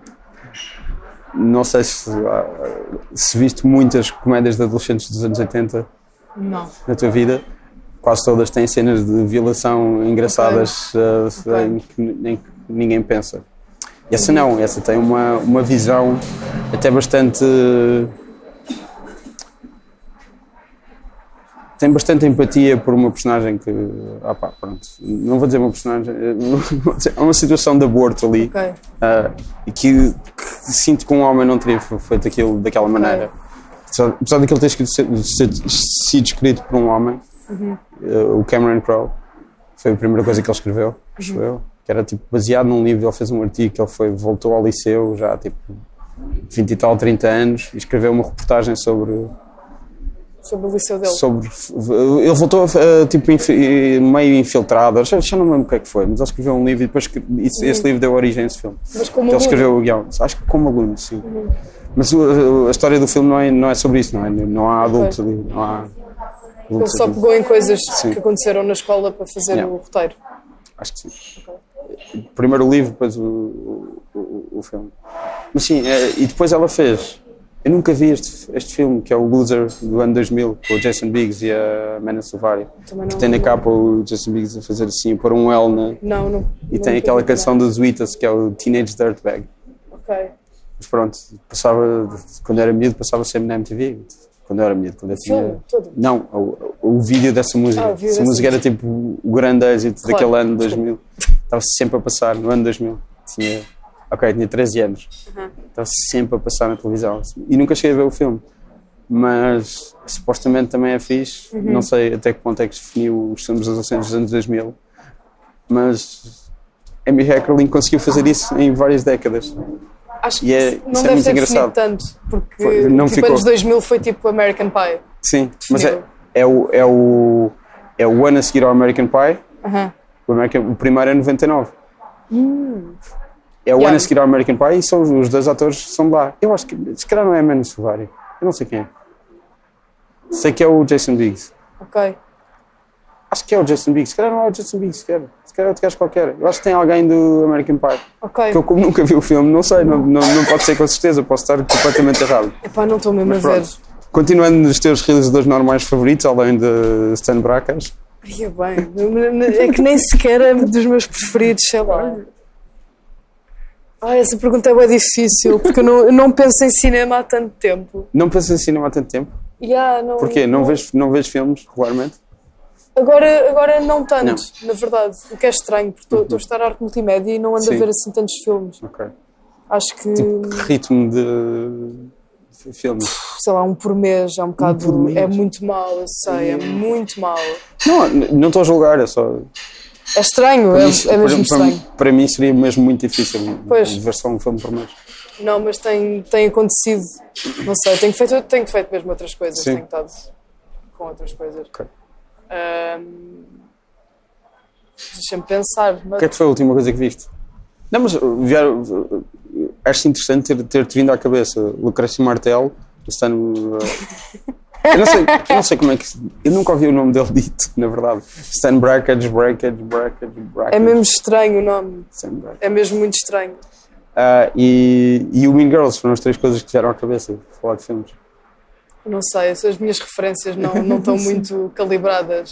não sei se, uh, se viste muitas comédias de adolescentes dos anos 80 Não. na tua vida. Quase todas têm cenas de violação engraçadas uh, Ok. em, que, em que ninguém pensa. Essa não, essa tem uma, uma visão até bastante. Tem bastante empatia por uma personagem que. Ah pá, pronto. Não vou dizer uma personagem. dizer- Há uma situação de aborto ali Ok. ah, e que, que sinto que um homem não teria feito aquilo daquela maneira. Apesar, apesar daquilo ter escrito, ser- sido escrito por um homem, ah, o Cameron Crowe, foi a primeira coisa que ele escreveu, acho eu, que era tipo baseado num livro, ele fez um artigo ele foi, voltou ao liceu já tipo 20 e tal, 30 anos e escreveu uma reportagem sobre Sobre o liceu dele. sobre ele voltou a, tipo infi- meio infiltrado já, já não me lembro o que é que foi mas ele escreveu um livro e depois esse, esse livro deu origem a esse filme Mas como ele aluno. escreveu o guião acho que como aluno sim mas o- a história do filme não é, não é sobre isso não, é? não há adultos ali não há Ele só pegou em coisas Sim. que aconteceram na escola para fazer Yeah. o roteiro. acho que sim primeiro o livro depois o, o, o- filme mas sim é, e depois ela fez eu nunca vi este, este filme que é o Loser do ano 2000 com o Jason Biggs e a Mena Suvari Também que não. tem na capa o Jason Biggs a fazer assim, pôr um L na, Não, não. e tem aquela canção dos Wheatus que é o Teenage Dirtbag. Ok. Mas pronto, passava, quando era miúdo, passava sempre na MTV. Quando eu era miúdo, quando eu tinha. Todo. Não, o, o vídeo dessa música. Ah, vídeo Essa dessa música era tipo o grande êxito Claro. daquele ano 2000. Estava sempre a passar no ano 2000. Tinha, ok, tinha 13 anos. Estava sempre a passar na televisão. E nunca cheguei a ver o filme. Mas supostamente também é fixe. Uhum. Não sei até que ponto é que definiu os filmes adolescentes dos anos 2000. Mas Amy Heckerling conseguiu fazer isso em várias décadas. Acho que é- não é deve muito ter engraçado. tanto, porque Foi- não tipo, ficou. anos 2000 foi tipo American Pie. Sim, mas é, é, o, é, o, é o ano a seguir ao American Pie. Aham. O, American, o primeiro é 99. É o Hum. Yeah. ano a seguir ao American Pie e são os, dois atores são lá. Eu acho que se calhar não é Mano Suvari. Eu não sei quem é. Sei que é o Jason Biggs. Ok. Acho que é o Jason Biggs. Se calhar não é o Jason Biggs sequer. Se calhar é outro gajo qualquer. Eu acho que tem alguém do American Pie. Ok. Que eu, como nunca vi o filme, não sei. Não, não, não pode ser com certeza. Posso estar completamente errado. Epá, não estou mesmo a ver. Pronto. Continuando nos teus realizadores normais favoritos, além de Stan Brakhas. Ai, é bem. É que nem sequer é dos meus preferidos, sei lá. Ai, essa pergunta é bem difícil, porque eu não, eu não penso em cinema há tanto tempo. Não pensas em cinema há tanto tempo? Yeah, não, Porquê? Não vês, não vês filmes regularmente? Agora, agora não tanto, na verdade. O que é estranho, porque estou estou a estudar arte multimédia e não ando a Sim. ver assim tantos filmes. Ok. Acho que, Que ritmo de de filmes? sei lá, um por mês é um bocado. mês? É muito mau, eu sei, é muito mau. Não, não estou a julgar, é só. É estranho, Para é, mim, é para- mesmo para, estranho. para mim seria mesmo muito difícil Pois. ver só um filme por mês. Não, mas tem, tem acontecido. Não sei, tenho feito, tenho feito mesmo outras coisas. Sim. Tenho estado com outras coisas. Ok. Ahm, Deixa-me pensar. Mas... O que é que foi a última coisa que viste? Não, mas uh, vieram, uh, acho interessante ter- ter-te vindo à cabeça Lucrécio Martel, o Stan. uh, eu, não sei, eu não sei como é que. Eu nunca ouvi o nome dele dito, na verdade. Stan Brackage, Brackage, Brackage, Brackage. É mesmo estranho o nome. É mesmo muito estranho. Ah, e, e o Mean Girls foram as três coisas que vieram à cabeça, falar de filmes. Não sei, as as minhas referências não, não estão muito calibradas.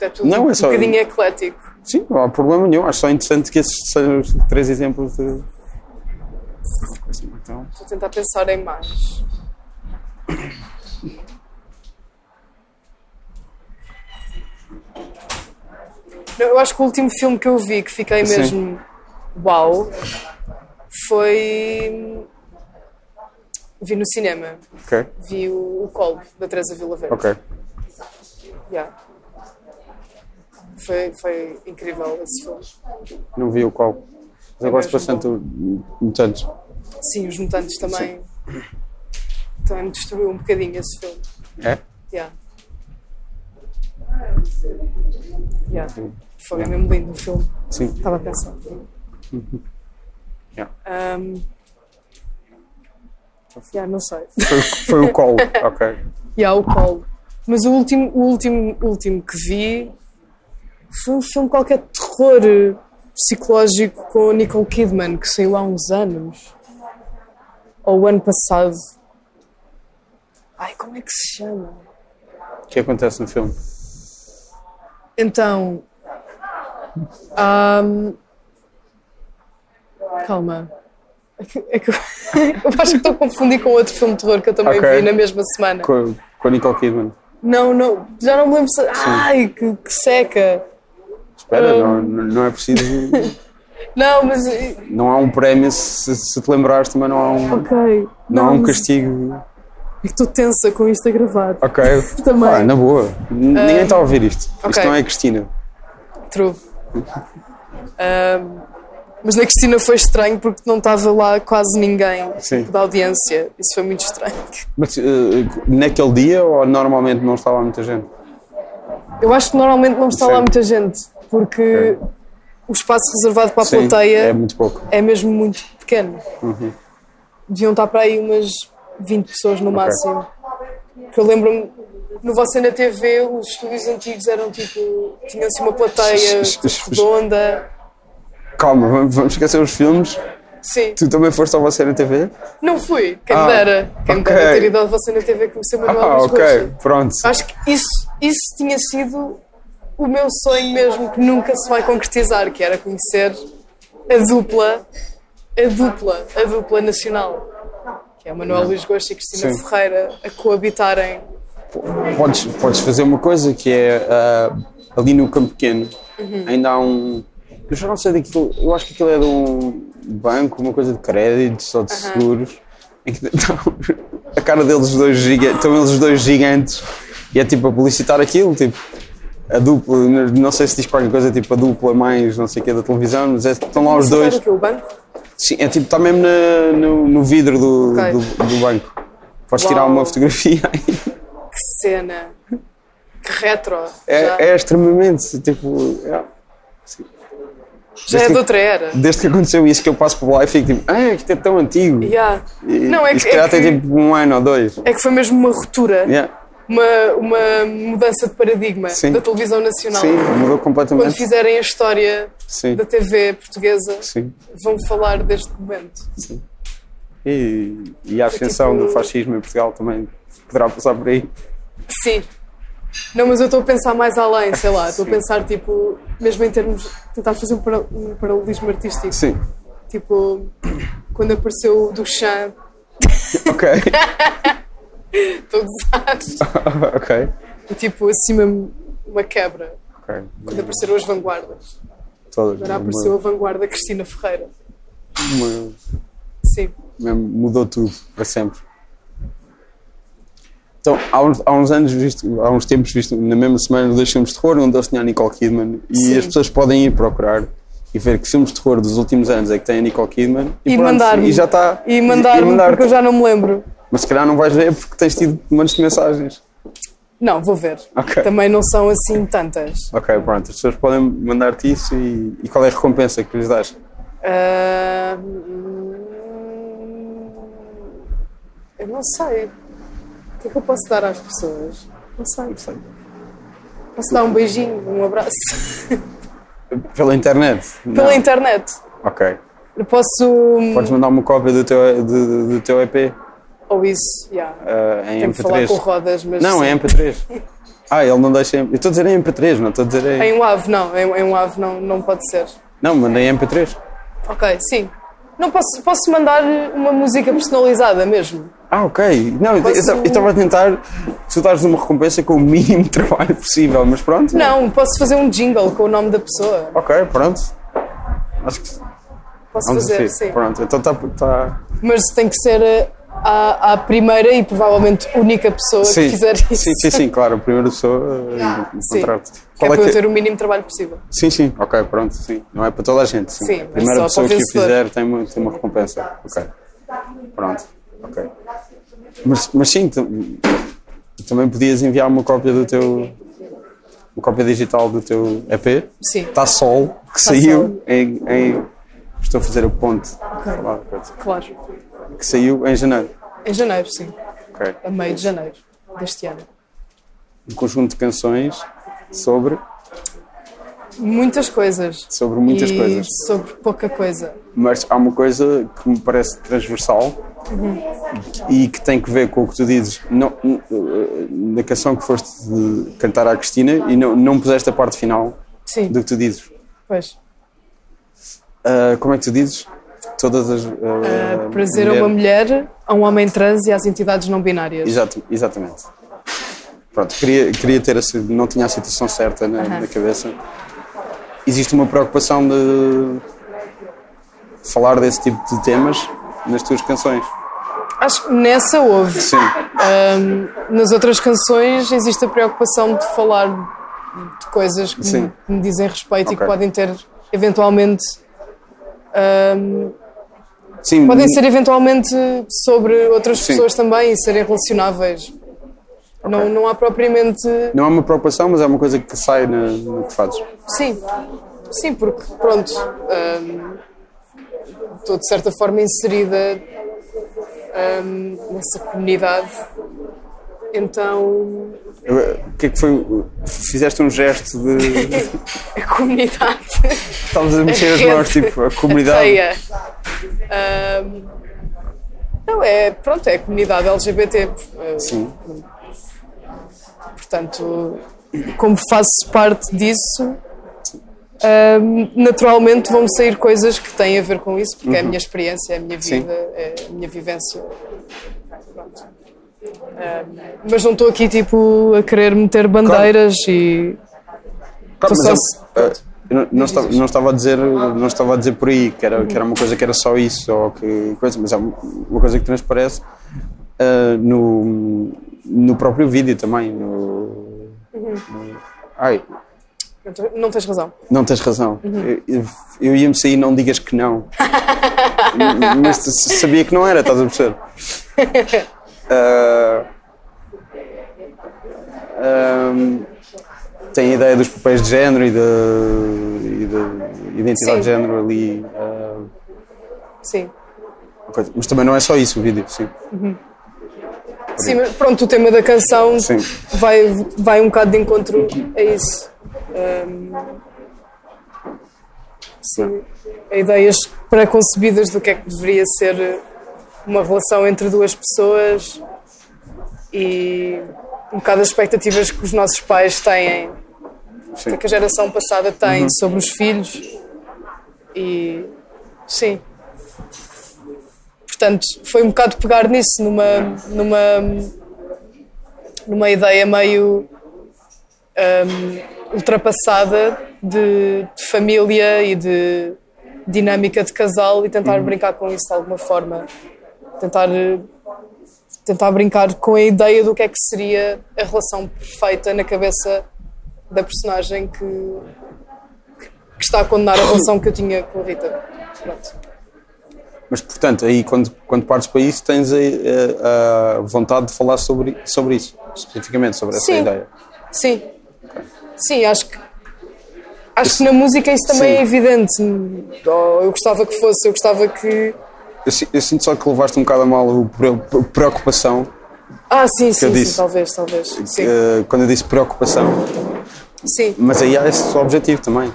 É tudo Não, é um só- bocadinho eclético. Sim, não há problema nenhum. Acho só interessante que esses sejam os três exemplos de. Então, Estou a tentar pensar em mais. Eu acho que o último filme que eu vi que fiquei Sim. mesmo uau foi. Vi no cinema. ok, Vi o, o Colo, da Teresa Vila Verde. ok. Yeah. Foi, foi incrível esse filme. Não vi o qual. Mas eu gosto bastante de mutantes. Sim, os mutantes também. Também me destruiu um bocadinho esse filme. É? Yeah. Yeah. Foi mesmo lindo o filme. Sim. Estava a pensar. Yeah. Um, yeah, não sei. Foi, foi o call, ok. Yeah, o Colo. Mas o último, o último, último que vi foi um filme qualquer de terror eh, psicológico com a Nicole Kidman que saiu há uns anos. Ou o ano passado. Ai, como é que se chama? O que acontece no filme? Então. ahm, calma. É que, é que eu, eu acho que estou a confundir com outro filme de terror que eu também Ok. vi na mesma semana. Com, a- com a Nicole Kidman. Não, não, já não me lembro se. Ai, que, que seca! Espera, Um. não, não é preciso. Não, mas. eh, Não há um prémio se, se te lembrares, também não há um, Ok. não há um castigo. é que estou tensa com isto a gravar. Ok. Também. Ah, na boa. N- Ninguém está a ouvir isto. Isto ok. não é a Cristina. True. Ahm, mas na Cristina foi estranho porque não estava lá quase ninguém Sim. da audiência. Isso foi muito estranho. Mas eh, naquele dia ou normalmente não estava lá muita gente? Eu acho que normalmente não está lá Sim. muita gente, porque o espaço reservado para a Sim, plateia é muito pouco. é mesmo muito pequeno. Deviam estar para aí umas 20 pessoas no máximo. Que eu lembro-me, no Você na TV, os estúdios antigos eram tipo. tinham assim uma plateia redonda. Calma, vamos, esquecer os filmes. Sim, Tu também foste ao você na TV? não fui, quem Ah, dera. Quem me ok. dera ter ido ao Você na TV conhecer Manuel Ah, ok, Gosta. pronto. Acho que isso, isso tinha sido o meu sonho mesmo, que nunca se vai concretizar, que era conhecer a dupla, a dupla, a dupla nacional. Que é Manuel Luís Gosta e Cristina Sim. Ferreira a coabitarem. Podes, podes fazer uma coisa que é ah, ali no Campo Pequeno Uhum. ainda há um. Eu já não sei daquilo, eu acho que aquilo é de um banco, uma coisa de créditos ou de seguros, em que estão a cara deles dois gigantes, estão eles dois gigantes e é tipo a publicitar aquilo, tipo a dupla, não sei se diz qualquer coisa tipo a dupla mais não sei o que da televisão, mas é, estão lá os dois. Sabe o que é o banco? Sim, é tipo, está mesmo na- no, no vidro do, Ok. do, do banco. Podes tirar Uau. uma fotografia aí. Que cena! Que retro! É, é extremamente, tipo, é. Já é desde de que- outra era. desde que aconteceu isso que eu passo por lá e fico tipo, ah, isto é tão antigo. Yeah. E, Não, é que, é, tem que, tipo um ano ou dois. é que foi mesmo uma ruptura, Yeah. uma, uma mudança de paradigma Sim. da televisão nacional. Sim, mudou Quando completamente. fizerem a história Sim, da TV portuguesa, sim, vão falar deste momento. sim. E, e a ascensão tipo- do fascismo em Portugal também poderá passar por aí. Sim. Não, mas eu estou a pensar mais além, sei lá, estou a pensar, tipo, mesmo em termos. tentar fazer um, para- um paralelismo artístico. Sim, Tipo, quando apareceu o Duchamp, ok. estou gozar, ok. e tipo, acima uma quebra. ok. Quando apareceram as vanguardas. Todas. Agora apareceu a vanguarda Cristina Ferreira. uma- Sim. mudou tudo para sempre. Então, há uns, há uns anos, visto, há uns tempos, visto na mesma semana, dois filmes de terror, onde eles tinham a Nicole Kidman, e Sim. as pessoas podem ir procurar e ver que filmes de terror dos últimos anos é que tem a Nicole Kidman E mandar-me. E já está. E mandar-me, mandar-te. porque eu já não me lembro. Mas se calhar não vais ver porque tens tido montes de mensagens. Não, vou ver. Ok. Também não são assim tantas. Ok, pronto. As pessoas podem mandar-te isso e, e qual é a recompensa que lhes dás? Hum, eu não sei. O que é que eu posso dar às pessoas? Não sei. Não sei. Posso dar um beijinho, um abraço. Pela internet? Pela Não. internet. Ok. Eu posso. Podes mandar uma cópia do teu, do, do teu EP Ou isso, já. uh, em Tenho que falar MP3? com rodas, mas. Não, é MP3. Ah, ele não deixa. em- Eu estou a dizer em MP3, não estou a dizer em. Em um ave, não. Em, em um ave não, não pode ser. Não, mandei em MP3. Ok, sim. Não posso, posso mandar uma música personalizada mesmo. Ah, ok. Não, eu- Posso- eu estava a tentar tu dares uma recompensa com o mínimo trabalho possível, mas pronto. Não, posso fazer um jingle com o nome da pessoa. Ok, pronto. Acho que Posso vamos fazer, sim. Pronto, então está. Tá... Mas tem que ser eh, a, a primeira e provavelmente única pessoa Sim. que fizer isso. sim, sim, sim, claro. A primeira pessoa uh, Sim. encontrar-te. Que é Qual para é eu que- ter o mínimo trabalho possível. Sim, sim, ok, pronto, sim. Não é para toda a gente. Sim. Sim, a é primeira pessoa o que o fizer tem uma, tem uma recompensa. Ok. Pronto, ok. Mas, mas sim, também podias enviar uma cópia do teu. Uma cópia digital do teu EP. Sim, Está Sol, que Tá saiu em, em- Estou a fazer ponte. Falar, coisa. claro. Que saiu em janeiro. Em janeiro, sim. Ok. A meio de janeiro deste ano. Um conjunto de canções sobre, Muitas coisas. sobre muitas e coisas. sobre pouca coisa. mas há uma coisa que me parece transversal e que tem que ver com o que tu dizes não, eh, na canção que foste de cantar à Cristina e não, não puseste a parte final Sim, do que tu dizes. pois. Ah, como é que tu dizes? Todas as. ah, Prazer a uma mulher, a um homem trans e às entidades não binárias. Exato, exatamente. Pronto, queria, queria ter a, não tinha a situação certa na, na cabeça. Existe uma preocupação de falar desse tipo de temas nas tuas canções. Acho que nessa houve. Sim. Ahm, nas outras canções existe a preocupação de falar de coisas que, me, me dizem respeito e Ok. que podem ter eventualmente ahm, Sim, podem ser eventualmente sobre outras Sim. pessoas também e serem relacionáveis. Não, não há propriamente. Não é uma preocupação, mas é uma coisa que sai na- no que fazes. Sim, sim, porque pronto, ahm, estou de certa forma inserida ahm, nessa comunidade. Então Eu- O que é que foi? Fizeste um gesto de. a comunidade Estavas a mexer as mãos, tipo, a comunidade. feia. Ahm, não, é, pronto, é a comunidade LGBT. eh, Sim. Portanto, como faço parte disso, ahm, naturalmente vão sair coisas que têm a ver com isso, porque é a minha experiência, é a minha Sim. vida, é a minha vivência. Ahm, mas não estou aqui tipo a querer meter bandeiras e. Claro, mas só- é- é, eu não, não estava, não, estava a dizer, não estava a dizer por aí que era, que era uma coisa que era só isso ou que coisa, mas é uma coisa que transparece ah, no, no próprio vídeo também. No, no- ai, Não te- Não tens razão. não tens razão. Eu, eu- eu ia-me sair, não digas que não. mas sabia que não era, estás a perceber? Ah, ahm, tem a ideia dos papéis de género e da da identidade Sim. de género ali. ah, Sim. Mas também não é só isso o vídeo, sim. Sim, mas pronto, o tema da canção Sim. vai, vai um bocado de encontro a isso. Ahm, sim, a ideias pré-concebidas do que é que deveria ser uma relação entre duas pessoas e um bocado as expectativas que os nossos pais têm, sim. que a geração passada tem sobre os filhos. E sim. Portanto, foi um bocado pegar nisso, numa, numa, numa ideia meio hum, ultrapassada de, de família e de dinâmica de casal e tentar brincar com isso de alguma forma. Tentar eh, tentar brincar com a ideia do que é que seria a relação perfeita na cabeça da personagem que, que está a condenar a relação que eu tinha com a Rita. Pronto. Mas, portanto, aí quando, quando partes para isso, tens a, a, a vontade de falar sobre, sobre isso, especificamente, sobre essa Sim. ideia. Sim. Sim, acho que. Acho que na música isso também Sim. é evidente. Eu gostava que fosse, eu gostava que. Eu, eu sinto só que levaste um bocado a mal o pre- preocupação. Ah, sim, sim, sim, disse. talvez, talvez. Sim, eh, quando eu disse preocupação. sim. Mas aí há esse objetivo também.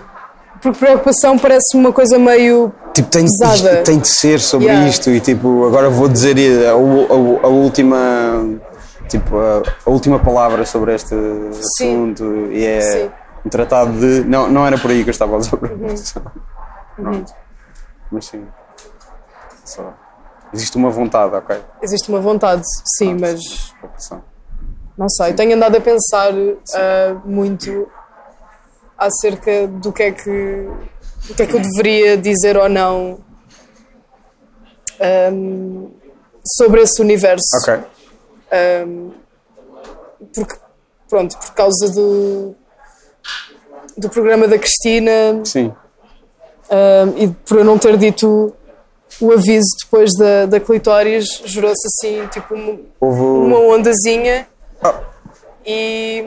Porque preocupação parece uma coisa meio. Tipo, tem, Pesada. isto tem de ser sobre Yeah. isto e tipo, agora vou dizer a, a- a última tipo, a, a última palavra sobre este Sim. assunto e é Sim. Uhum. um tratado de. Não, não era por aí que eu estava a usar preocupação. Pronto. Mas sim. Só. Existe uma vontade, ok? Existe uma vontade, sim, Pronto. mas não sei. Tenho andado a pensar ah, muito acerca do que é que. do que é que eu deveria dizer ou não ahm, sobre esse universo. Ok. Um, porque, pronto, por causa do, do programa da Cristina Sim. um, e por eu não ter dito o aviso depois da, da clitóris, gerou-se assim, tipo, uma, Houve. uma ondazinha Ah, e,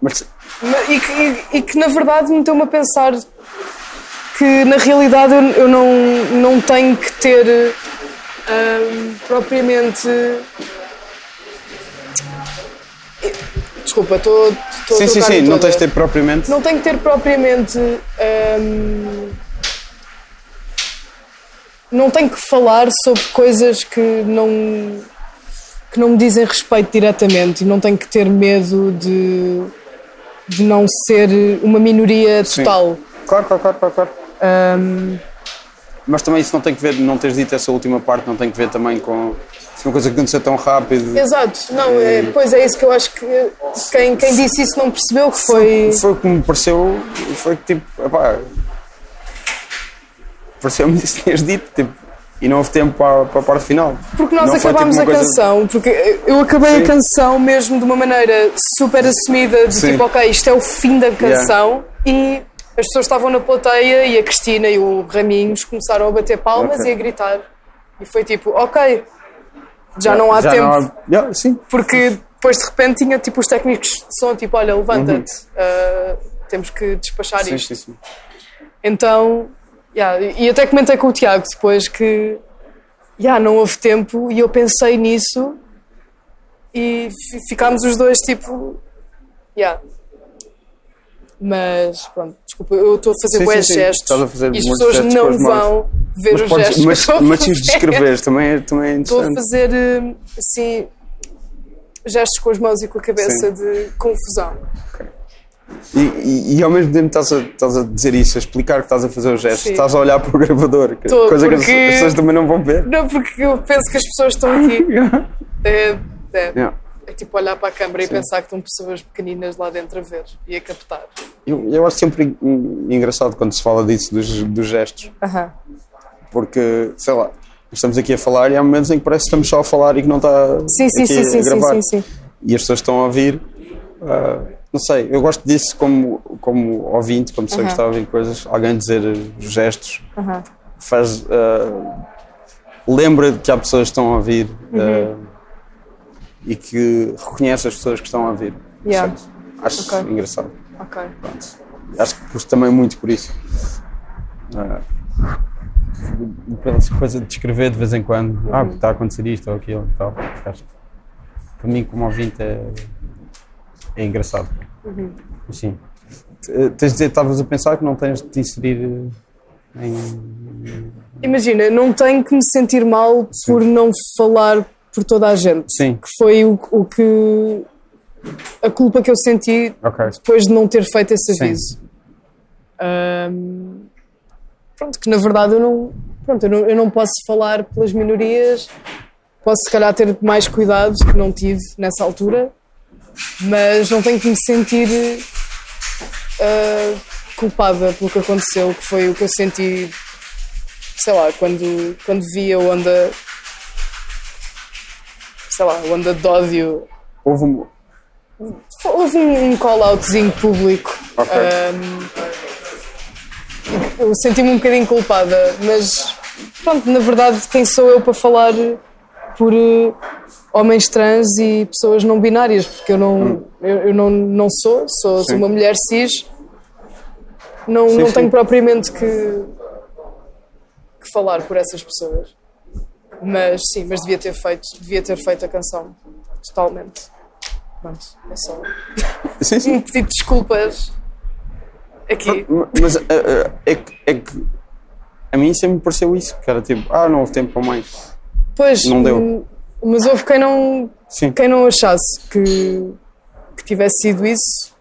mas e, que, e- e que na verdade me meteu-me a pensar que na realidade eu, eu não, não tenho que ter hum, propriamente. Desculpa, estou sim, sim, sim, em não toda. tens de ter propriamente. Não tenho que ter propriamente. hum, não tenho que falar sobre coisas que não, que não me dizem respeito diretamente e não tenho que ter medo de, de não ser uma minoria Sim. total. Claro, claro, claro, claro. claro. Hum, Mas também isso não tem que ver, não teres dito essa última parte, não tem que ver também com. Se uma coisa que aconteceu tão rápido. exato, não, é, pois é isso que eu acho que quem, quem disse isso não percebeu que foi. Foi o que me pareceu. Foi que tipo. Epá, Pareceu-me isso que tinhas dito, tipo. E não houve tempo para, para a parte final. Porque nós Não foi, acabámos tipo, uma a coisa- canção, porque eu acabei Sim. a canção mesmo de uma maneira super assumida, de Sim. tipo, ok, isto é o fim da canção, e as pessoas estavam na plateia e a Cristina e o Raminhos começaram a bater palmas Ok. e a gritar. E foi tipo, ok, já não há Já tempo. não há- Yeah, sim. Porque depois de repente tinha tipo os técnicos de som, tipo, olha, levanta-te, Uhum. ah, temos que despachar Sim, isto. sim, sim. Então, yeah, e até comentei com o Tiago depois que yeah, não houve tempo e eu pensei nisso e fi- ficámos os dois tipo. Yeah. Mas pronto, desculpa, eu estou a fazer Sim, sim, sim. gestos a fazer e as pessoas não vão ver Mas, os podes, gestos mas, que a mas se os descreveres também, é- também é Estou a fazer eh, assim gestos com as mãos e com a cabeça Sim. de confusão. E, e, e ao mesmo tempo estás a, estás a dizer isso, a explicar que estás a fazer os gestos, Sim. estás a olhar para o gravador, que- Tô, coisa que as, porque- as pessoas também não vão ver. Não, porque eu penso que as pessoas estão aqui. É, é, Yeah. é tipo olhar para a câmara e pensar que estão pessoas pequeninas lá dentro a ver e a captar. Eu, eu acho sempre en- engraçado quando se fala disso, dos, dos gestos, porque, sei lá, estamos aqui a falar e há momentos em que parece que estamos só a falar e que não está Sim, sim, aqui sim, a sim, sim, sim, sim. E as pessoas estão a ouvir. ah, não sei, eu gosto disso como, como ouvinte, como pessoa que Aham. está a ouvir coisas, alguém dizer os gestos, Aham. faz. ah, lembra de que há pessoas que estão a ouvir Uhum. ah, e que reconhece as pessoas que estão a ouvir. Yeah. Acho Ok. engraçado. Ok. Pronto. Acho que custa também muito por isso. Ah, pela coisa de escrever de vez em quando, ah, está a acontecer isto ou aquilo e tal. Que para mim, como ouvinte, é, é engraçado. Mas Sim. Eh, Tens de dizer, estavas a pensar que não tens de te inserir eh, em. Imagina, não tenho que me sentir mal por não falar por toda a gente. Sim. Que foi o, o que. a culpa que eu senti Ok. depois de não ter feito esse Sim. aviso. Ahm, pronto, que na verdade eu não, pronto, eu não, eu não posso falar pelas minorias, posso se calhar ter mais cuidado, que não tive nessa altura, mas não tenho que me sentir ah, culpada pelo que aconteceu, que foi o que eu senti, sei lá, quando, quando vi a onda sei lá, onda de ódio. Houve um. Houve um, um call-outzinho público. Ok. Um, eu senti-me um bocadinho culpada, mas pronto, na verdade, quem sou eu para falar por eh, homens trans e pessoas não binárias? Porque eu não, eu, eu não, não sou, sou, sou Hum. Uma mulher cis, não, Sim, não sim. tenho propriamente que, que falar por essas pessoas. Mas sim, mas devia ter feito, devia ter feito a canção totalmente. Pronto, é só Sim, um sim. pedido de desculpas aqui. Mas eh, eh, é, que, é que. A mim sempre me pareceu isso, que era tipo, ah, não houve tempo para mais. Pois, Não deu. Mas houve quem não, Sim. quem não achasse que, que tivesse sido isso,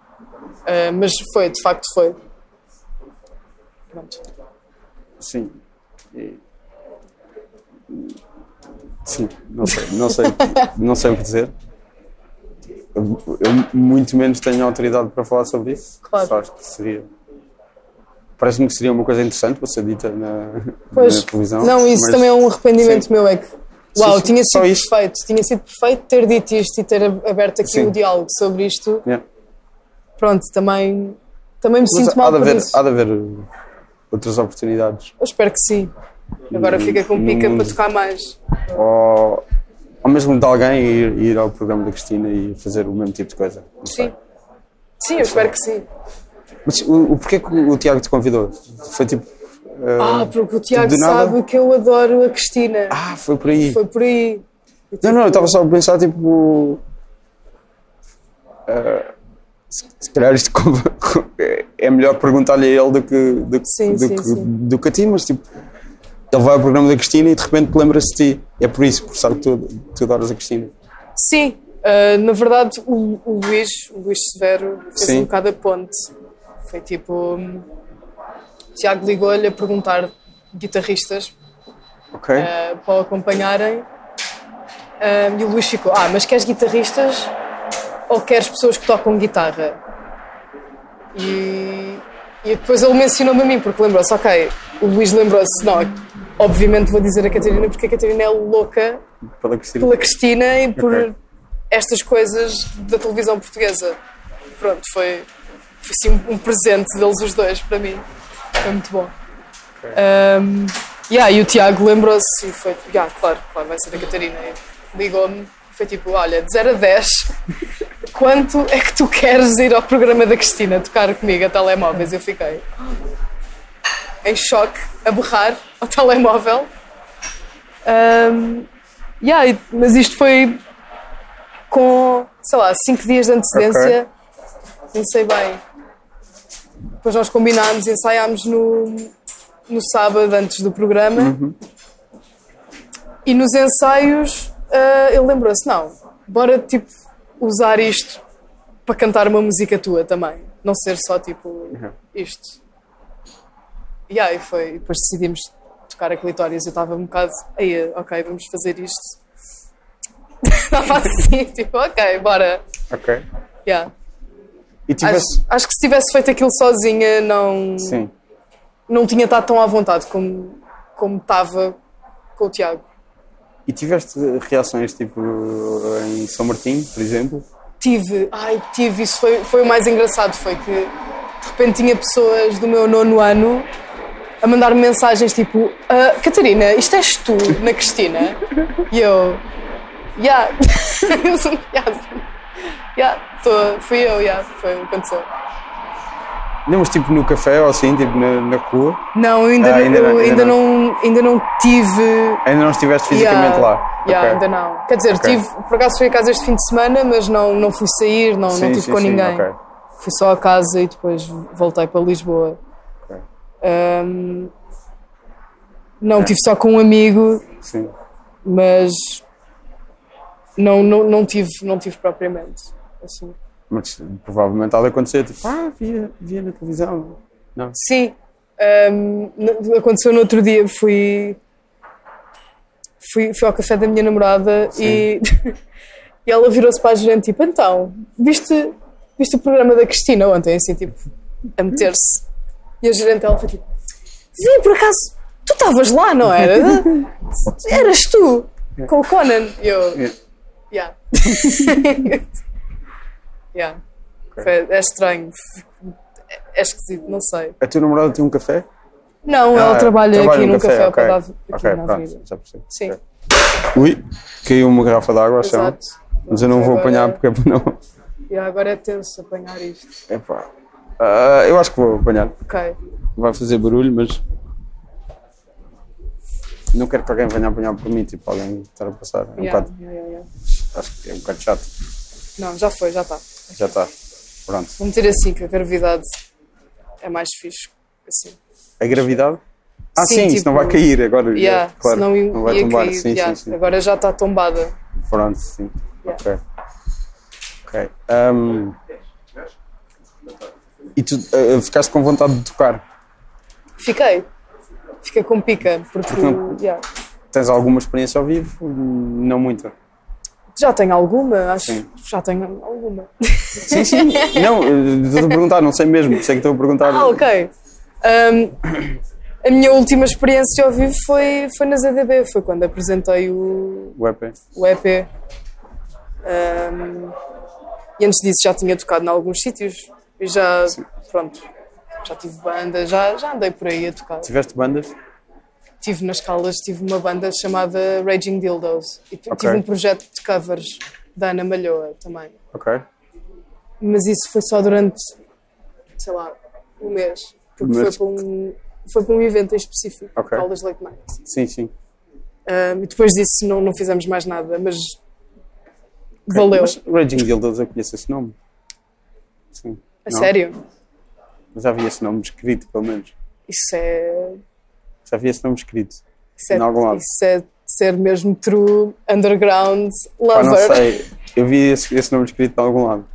ah, mas foi, de facto foi. Pronto. Sim. Sim, não sei, não sei, não sei o que dizer. Eu, eu muito menos tenho autoridade para falar sobre isso. Claro. Só acho que seria. Parece-me que seria uma coisa interessante para ser dita na, Pois, na televisão. não, isso mas- também é um arrependimento Sim. meu, é que uau, sim, tinha sido perfeito, tinha sido perfeito ter dito isto e ter ab- aberto aqui Sim. o diálogo sobre isto. Yeah. Pronto, também, também me Mas sinto há mal de por haver, há de haver uh, outras oportunidades. Eu espero que sim. Agora No- fica com pica mundo. para tocar mais. Ou, ou mesmo de alguém ir, ir ao programa da Cristina e fazer o mesmo tipo de coisa. Não sei. Sim. Sim, eu espero que sim. Mas o, o porquê que o Tiago te convidou? Foi tipo. Uh, Ah, porque o Tiago sabe que eu adoro a Cristina. Ah, foi por aí. Foi por aí. E, Não, não, eu tipo, estava só a pensar, tipo. eh, se, se calhar isto é melhor perguntar-lhe a ele do que, do, Sim, do, sim, que, sim. do que a ti, mas tipo. Ele vai ao programa da Cristina e de repente lembra-se de ti. É por isso, por sabe que tu, tu adoras a Cristina. Sim, ah, na verdade o, o Luís, o Luís Severo, fez um bocado a ponte. Foi tipo. Tiago ligou-lhe a perguntar guitarristas Ok? ah, para o acompanharem. Ah, e o Luís ficou: Ah, mas queres guitarristas ou queres pessoas que tocam guitarra? E, e depois ele mencionou-me a mim, porque lembrou-se: Ok, o Luís lembrou-se, não, obviamente vou dizer a Catarina, porque a Catarina é louca Pela Cristina. pela Cristina e por Ok. estas coisas da televisão portuguesa. Pronto, foi, foi assim um presente deles os dois para mim. Foi muito bom. Um, yeah, e o Tiago lembrou-se e foi, yeah, claro, claro, vai ser a Catarina. Ligou-me e foi tipo: Olha, de 0 a 10, quanto é que tu queres ir ao programa da Cristina tocar comigo a telemóveis? Eu fiquei em choque, a berrar ao telemóvel. Um, yeah, mas isto foi com, sei lá, 5 dias de antecedência. Nem sei bem. Depois nós combinámos, ensaiámos no, no sábado antes do programa. E nos ensaios ah, ele lembrou-se: não, bora tipo usar isto para cantar uma música tua também. Não ser só tipo isto. E aí foi. e Depois decidimos tocar a clitóris. Eu estava um bocado. Aí, ok, vamos fazer isto. Estava assim, tipo, ok, bora. Ok. Yeah. E Acho, tivesse. acho que se tivesse feito aquilo sozinha, não, Sim. não tinha estado tão à vontade como, como estava com o Tiago. E tiveste reações tipo em São Martim, por exemplo? Tive, ai, tive, isso foi, foi o mais engraçado, foi que de repente tinha pessoas do meu nono ano a mandar-me mensagens tipo "Ah, Catarina, isto és tu na Cristina? E eu, yeah, yeah, tô, fui eu, yeah, foi aconteceu. Não, mas tipo no café ou assim, tipo na, na rua? Não, ainda, Ah, não- ainda ainda ainda, não. não, ainda não tive Ainda não estiveste fisicamente Yeah, lá? yeah, Ok. ainda não. Quer dizer, Ok. tive, por acaso fui a casa este fim de semana, mas não, não fui sair, não, Sim, não estive com sim, ninguém. ok. Fui só a casa e depois voltei para Lisboa. Ahm, não, tive só com um amigo, Sim. mas não, não, não, tive, não tive propriamente. Assim. Mas provavelmente há de acontecer, tipo, ah, via, via na televisão. Não. Sim, n- aconteceu no outro dia, fui, fui, fui ao café da minha namorada e, e ela virou-se para a gerente tipo, então, viste, viste o programa da Cristina ontem, assim, tipo, a meter-se. E a gerente ela foi tipo, vi, por acaso, tu estavas lá, não era? Eras tu, com o Conan. E eu, Yeah. Yeah. yeah. Foi- é estranho. É esquisito, não sei. A tua namorada tem um café? Não, ela Ah, trabalha, aqui num café, ao ok. pé da aqui Ok, na pronto, avenida. já percebi. Sim, Ok. Ui, caiu uma garrafa de água ao chão. exato. Mas eu não vou Agora- apanhar porque é para não. E agora é tenso apanhar isto. Epá. Ah, eu acho que vou apanhar. Ok. Vai fazer barulho, mas. Não quero que alguém venha apanhar por mim, tipo, alguém estar a passar. É um Yeah, bocado, yeah, yeah, yeah. acho que é um bocado chato. Não, já foi, já está. Já está. Pronto. Vou meter assim, que a gravidade é mais fixe. Assim. A gravidade? Ah, sim, Sim, tipo, não vai cair agora. Yeah, claro. senão ia, não vai ia tombar. cair. Sim, yeah. sim, sim. Agora já está tombada. Pronto, sim. Yeah. Ok. Ok. Ahm, e tu ah, ficaste com vontade de tocar? Fiquei. Fiquei com pica, porque não- yeah. Tens alguma experiência ao vivo? Não muita. Já tenho alguma, acho. Sim. Já tenho alguma. Sim, sim. não, estou a perguntar, não sei mesmo. Sei que estou a perguntar. Ah, ok. Um, a minha última experiência ao vivo foi, foi na ZDB, foi quando apresentei o, O EP. o EP. Um, e antes disso já tinha tocado em alguns sítios e já, pronto, já tive banda, já, já andei por aí a tocar. Tiveste bandas? Tive nas Caldas, tive uma banda chamada Raging Dildos e t- Ok. tive um projeto de covers da Ana Malhoa também. Ok. Mas isso foi só durante, sei lá, um mês. Porque Mas- foi, para um, foi para um evento em específico, Ok. Caldas Late Night. Sim, sim. Um, e depois disso não, não fizemos mais nada, mas valeu. Mas Raging Dildos, eu conheço esse nome. Sim. A Não? sério? Já vi esse nome escrito, pelo menos. Isso é. Já vi esse nome escrito. Isso é, Em algum lado. isso é ser mesmo true underground Pá, não lover. sei. Eu vi esse, esse nome escrito em algum lado.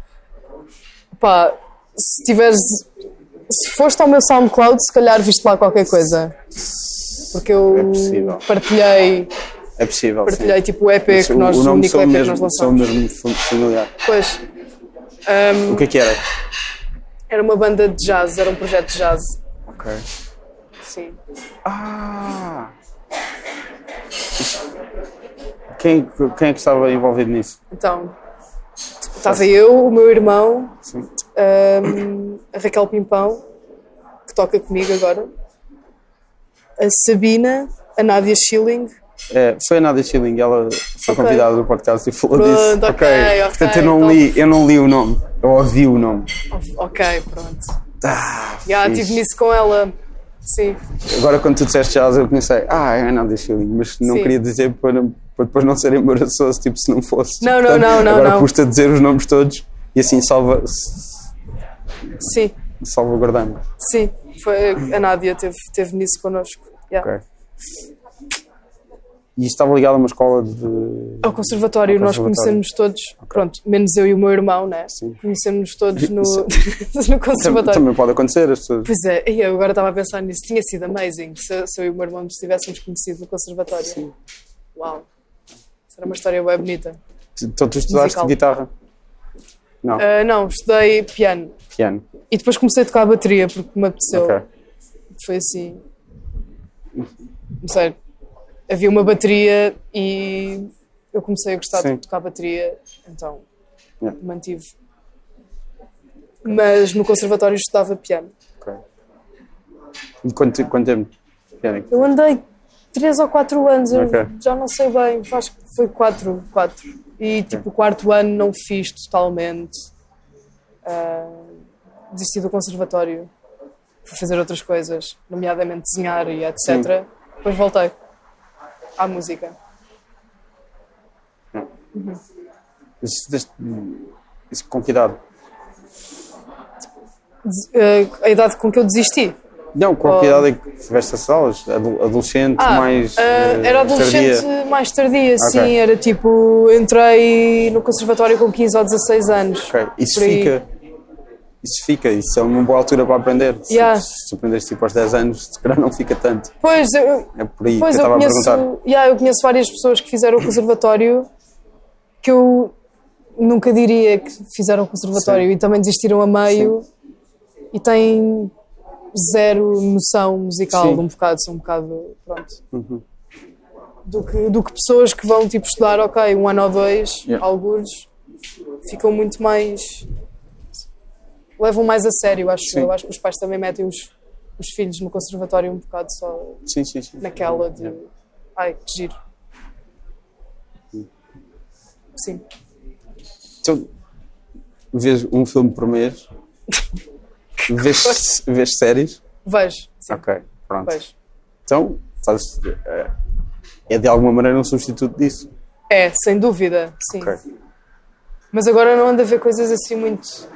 Pá, se tiveres. Se foste ao meu SoundCloud, se calhar viste lá qualquer coisa. Porque eu É possível. partilhei, É possível. partilhei sim. tipo o EP Mas que nós, o o único EP que mesmo, nós sou lançamos. mesmo familiar. Pois. Um, O que é que era? era uma banda de jazz, era um projeto de jazz. Ok. Sim. Ah! Quem, quem é que estava envolvido nisso? Então, estava eu, o meu irmão, Sim. um, a Raquel Pimpão, que toca comigo agora, a Sabina, a Nádia Schilling. É, foi a Nadia Schilling, ela foi Ok. convidada do podcast e falou Pronto, disso. ok, ok, Portanto, eu não, então- li, eu não li o nome, eu ouvi o nome. Ok, pronto. Ah, Já estive nisso com ela. Sim. Agora, quando tu disseste jazz, eu pensei, ah, é a Nadia Schilling, mas não Sim. queria dizer para, para depois não ser embaraçoso, tipo, se não fosse. Não, não, não, não, Agora não. pus-te a dizer os nomes todos e assim salva, Sim, salvaguardamos. sim. Foi, a Nádia teve, teve nisso connosco. Yeah. Ok. E estava ligado a uma escola de. Ao conservatório, Ao nós conservatório. conhecemos todos, pronto, menos eu e o meu irmão, né? Sim. Conhecemos todos no, no conservatório. Também pode acontecer, as pessoas. Pois é, eu agora estava a pensar nisso. Tinha sido amazing se, se eu e o meu irmão nos tivéssemos conhecido no conservatório. Uau. Isso era uma história bem bonita. Então tu estudaste Musical. guitarra? Não, Ah, não, estudei piano. piano. E depois comecei a tocar a bateria porque me apeteceu. Ok. Foi assim. Não sei. Havia uma bateria e eu comecei a gostar Sim. de tocar bateria, então Yeah. mantive. Mas no conservatório estudava piano. E quanto, quanto tempo? Piano? Eu andei 3 ou 4 anos, eu Ok. já não sei bem, acho que foi 4, 4. E tipo, o quarto ano não fiz totalmente. Ah, desisti do conservatório. Fui fazer outras coisas, nomeadamente desenhar e etc. Depois voltei à música. Isso, deste- isso com que idade? Des- ah, a idade com que eu desisti. Não, com que Oh. idade é que tiveste essas aulas? Ado- Adolescente, Ah, mais. eh, era adolescente tardia? mais tardia, Ok. sim. Era tipo, entrei no conservatório com 15 ou 16 anos. Ok. Isso fica. Isso fica, isso é uma boa altura para aprender. Se- Yeah. Se, tu aprenderes tipo aos 10 anos, se calhar não fica tanto. Pois, eu, É por aí Pois que eu eu estava a conheço, perguntar. yeah, eu conheço várias pessoas que fizeram o conservatório que eu nunca diria que fizeram o conservatório Sim. e também desistiram a meio e têm zero noção musical Sim. de um bocado, são um bocado, pronto. do que, do que pessoas que vão tipo estudar, ok, um ano ou dois, Yeah. alguns ficam muito mais. Levam mais a sério, acho Sim. eu. Acho que os pais também metem os, os filhos no conservatório um bocado só Sim, sim, naquela de. Ai, que giro. Sim. Então, vês um filme por mês? vês, vês séries? Vejo, sim, Ok, pronto. vejo. Então, estás, é, é de alguma maneira um substituto disso. É, sem dúvida, sim. Mas agora não ando a ver coisas assim muito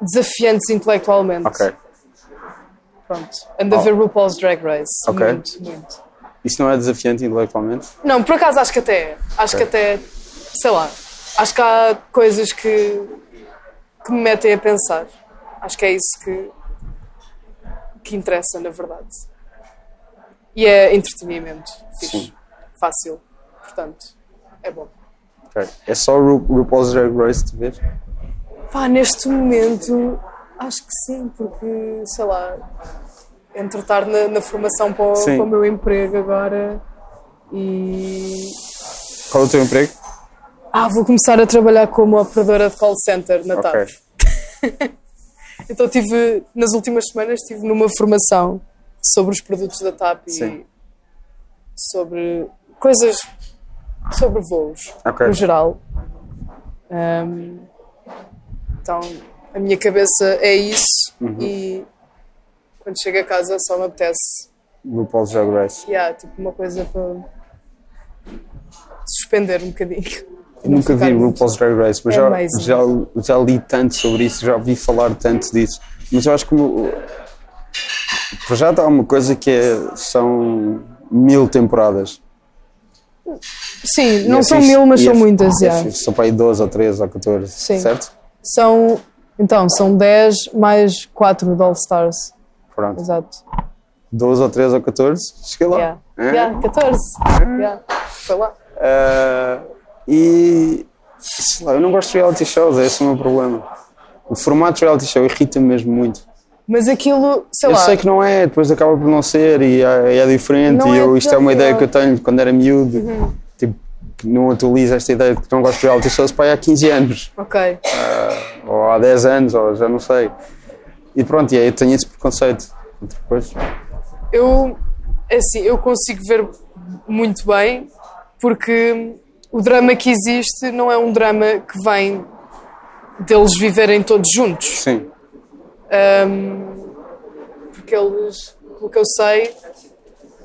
desafiantes intelectualmente. Ok. Pronto. Ando a Oh. ver RuPaul's Drag Race. Ok. Muito, muito. Isso não é desafiante intelectualmente? Não, por acaso acho que até é. Acho que até, sei lá, acho que há coisas que, que me metem a pensar. Acho que é isso que, que interessa, na verdade. E é entretenimento. Fixe. Sim. Fácil. Portanto, é bom. Ok. É só Ru RuPaul's Drag Race de ver? Pá, neste momento, acho que sim, porque, sei lá, entre estar na, na formação para o, para o meu emprego agora e. Qual é o teu emprego? Ah, vou começar a trabalhar como operadora de call center na TAP. Ok. Então tive, nas últimas semanas, estive numa formação sobre os produtos da TAP e Sim. sobre coisas sobre voos, Ok. no geral. Ahm, então, a minha cabeça é isso Uhum. e quando chego a casa só me apetece. RuPaul's Drag Race. Há tipo uma coisa para suspender um bocadinho. Eu nunca vi muito- RuPaul's Drag Race, mas É já, já, já li tanto sobre isso, já ouvi falar tanto disso. Mas eu acho que o- para já está uma coisa que é, são mil temporadas. Sim, não é são fixe, mil, mas são é- muitas, é. São para aí 12 ou 13 ou 14, Sim. certo? São, então, são 10 mais 4 de All Stars. Pronto. Exato. 12 ou 13 ou 14, cheguei lá. Yeah. Hã? Yeah, 14. Yeah. Foi lá. Ah, e sei lá, eu não gosto de reality shows, é esse o meu problema. O formato de reality show irrita-me mesmo muito. Mas aquilo, sei Eu lá. sei que não é, depois acaba por não ser e é, é diferente. Não e é eu, isto é uma ideia desafiante. que eu tenho quando era miúdo. Tipo, que não atualizo esta ideia de que não gosto de reality shows para há 15 anos, Ok. ou há 10 anos, ou já não sei. E pronto, e aí eu tenho esse preconceito. Depois, Eu, é assim, eu consigo ver muito bem porque o drama que existe não é um drama que vem deles viverem todos juntos. sim, Porque eles, pelo que eu sei,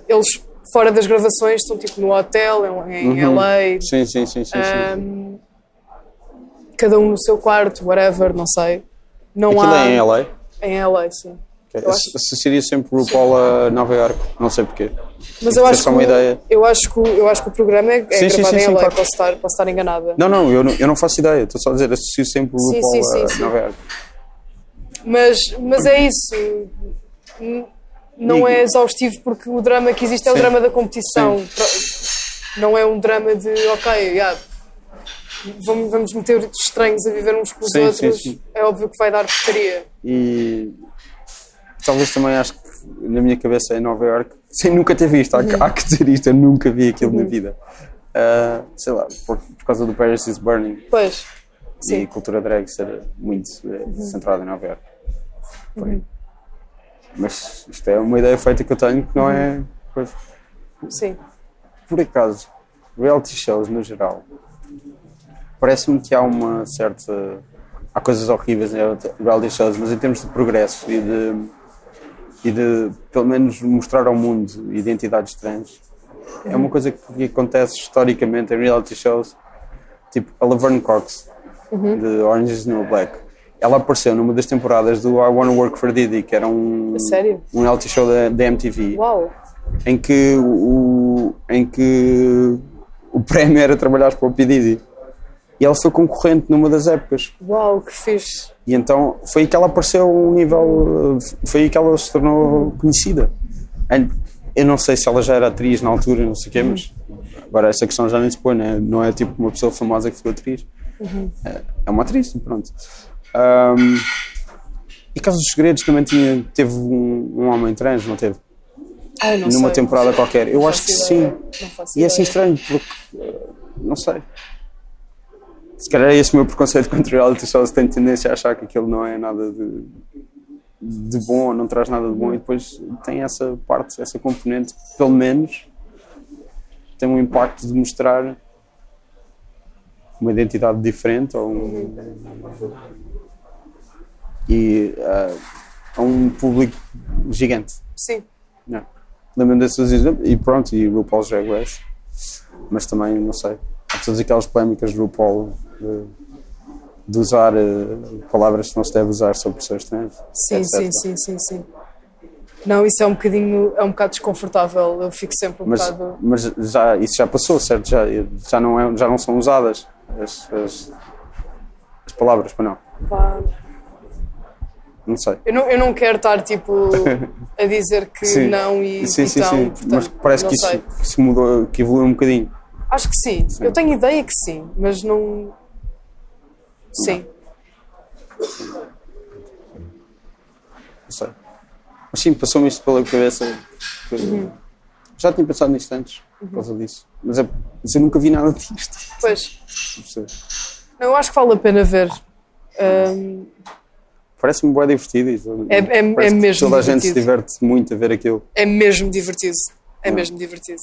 eles fora das gravações estão tipo no hotel, em, em Uhum. LA, sim, sim, sim, sim. sim. Ahm, cada um no seu quarto, whatever, não sei. Não Aquilo há é em LA? em LA, sim. Acho- Associaria sempre o RuPaul a Nova York, não sei porquê. Mas eu é acho, que, uma o- ideia. eu, acho que, eu acho que o programa é, é Sim, sim, gravado sim, em sim, LA, claro. posso, estar, posso estar enganada. Não, não, eu não, eu não faço ideia, estou só a dizer, associo sempre o Sim, RuPaul sim, a sim, sim. Nova York. Mas, mas é isso. Não é exaustivo porque o drama que existe é o Sim. drama da competição. Não é um drama de, ok, yeah, vamos, vamos meter estranhos a viver uns com os Sim, sim, outros. sim. É óbvio que vai dar porcaria. E talvez também acho que na minha cabeça é Nova York, sem nunca ter visto, há, que- há que dizer isto, eu nunca vi aquilo na vida. Ah, sei lá, por, por causa do Paris is Burning Pois, e sim. a cultura drag ser muito eh, centrada em Nova York. Por aí. Mas isto é uma ideia feita que eu tenho que não é coisa. sim. Por acaso, reality shows no geral, parece-me que há uma certa. Há coisas horríveis em reality shows, mas em termos de progresso e de. e de, pelo menos, mostrar ao mundo identidades trans, é uma coisa que acontece historicamente em reality shows, tipo a Laverne Cox, de Orange is the New Black. Ela apareceu numa das temporadas do I Wanna Work for Diddy, que era um, um reality show da, da MTV Uau! em que o, em que o prémio era trabalhar para o P. Diddy. E ela foi concorrente numa das épocas. Uau, que fixe! E então foi aí que ela apareceu um nível. Foi aí que ela se tornou conhecida. Eu não sei se ela já era atriz na altura, não sei o quê, mas agora essa questão já nem se põe, né? não é tipo uma pessoa famosa que ficou atriz. É, é uma atriz, pronto. Ahm, e Casa dos Segredos também tinha, teve um, um homem trans, não teve? Ai, não numa sei. temporada qualquer. Eu Não acho que sim. ideia. Faço E é assim estranho, porque. eh, Não sei. Se calhar é esse o meu preconceito contra reality shows. Tenho tendência a achar que aquilo não é nada de, de bom, não traz nada de bom, e depois tem essa parte, essa componente, pelo menos tem um impacto de mostrar uma identidade diferente ou um, e ah, a um público gigante. Sim. Não. Lembro desses exemplos e pronto, e RuPaul's Drag Race. Mas também, não sei, há todas aquelas polémicas de RuPaul de, de usar eh, palavras que não se deve usar sobre pessoas trans. Sim, etc. sim, sim, sim, sim. Não, isso é um bocadinho, é um bocado desconfortável. Eu fico sempre um Mas, bocado. mas já, isso já passou, certo? Já, já, não, é, já não são usadas as, as, as palavras, para não. Pá, Não sei. eu, não, eu não quero estar tipo a dizer que Sim. não e sim, sim, então, sim. portanto, mas parece não que isso, que isso mudou, que evoluiu um bocadinho. Acho que sim. Eu tenho ideia que sim, mas não. Sim. Não sei. Mas sim, passou-me isto pela cabeça. Uhum. Já tinha pensado nisto antes, por causa disso. Mas, é, mas eu nunca vi nada disto. Pois. Não. Não, eu acho que vale a pena ver. Ahm, Parece-me bem divertido. isso. É- é- é mesmo Toda a gente se divertido. diverte muito a ver aquilo. é mesmo divertido. É Hum. mesmo divertido.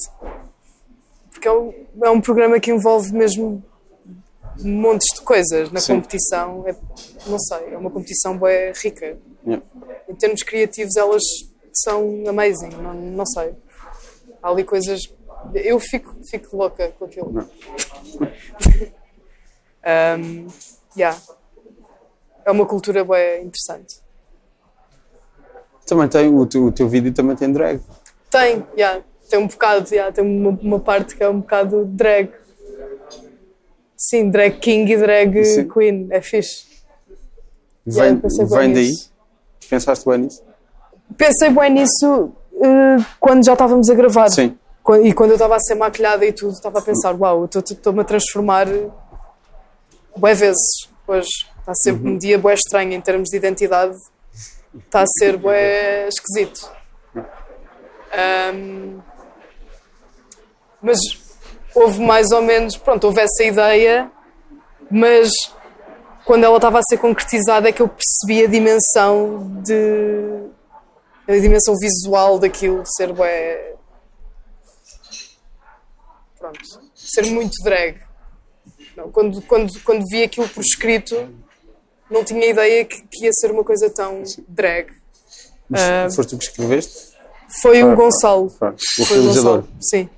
Porque é um, é um programa que envolve mesmo montes de coisas na Sim. competição. É, não sei, é uma competição bem rica. Yeah. Em termos criativos, elas são amazing. Não, não sei. Há ali coisas. Eu fico, fico louca com aquilo. Um, yeah. É uma cultura bem interessante. Também tem, o teu, o teu vídeo também tem drag. Tem, yeah, tem um bocado, yeah, tem uma, uma parte que é um bocado drag. Sim, drag king e drag Sim. queen, é fixe. Vem, Yeah, vem daí? nisso. Pensaste bem nisso? Pensei bem nisso eh, quando já estávamos a gravar. Sim. E quando eu estava a ser maquilhada e tudo, estava a pensar, uau, eu estou- estou-me a transformar bué vezes. Hoje está sempre Uhum. um dia bué estranho em termos de identidade. Está a ser bué esquisito. Ahm, mas houve mais ou menos, pronto, houve essa ideia, mas quando ela estava a ser concretizada é que eu percebi a dimensão de a dimensão visual daquilo ser bué pronto, ser muito drag. Não, quando, quando, quando vi aquilo por escrito, não tinha ideia que, que ia ser uma coisa tão drag. Mas Ah. foste tu que escreveste? Foi o Claro. Gonçalo. Claro. O Foi o realizador. Gonçalo, sim.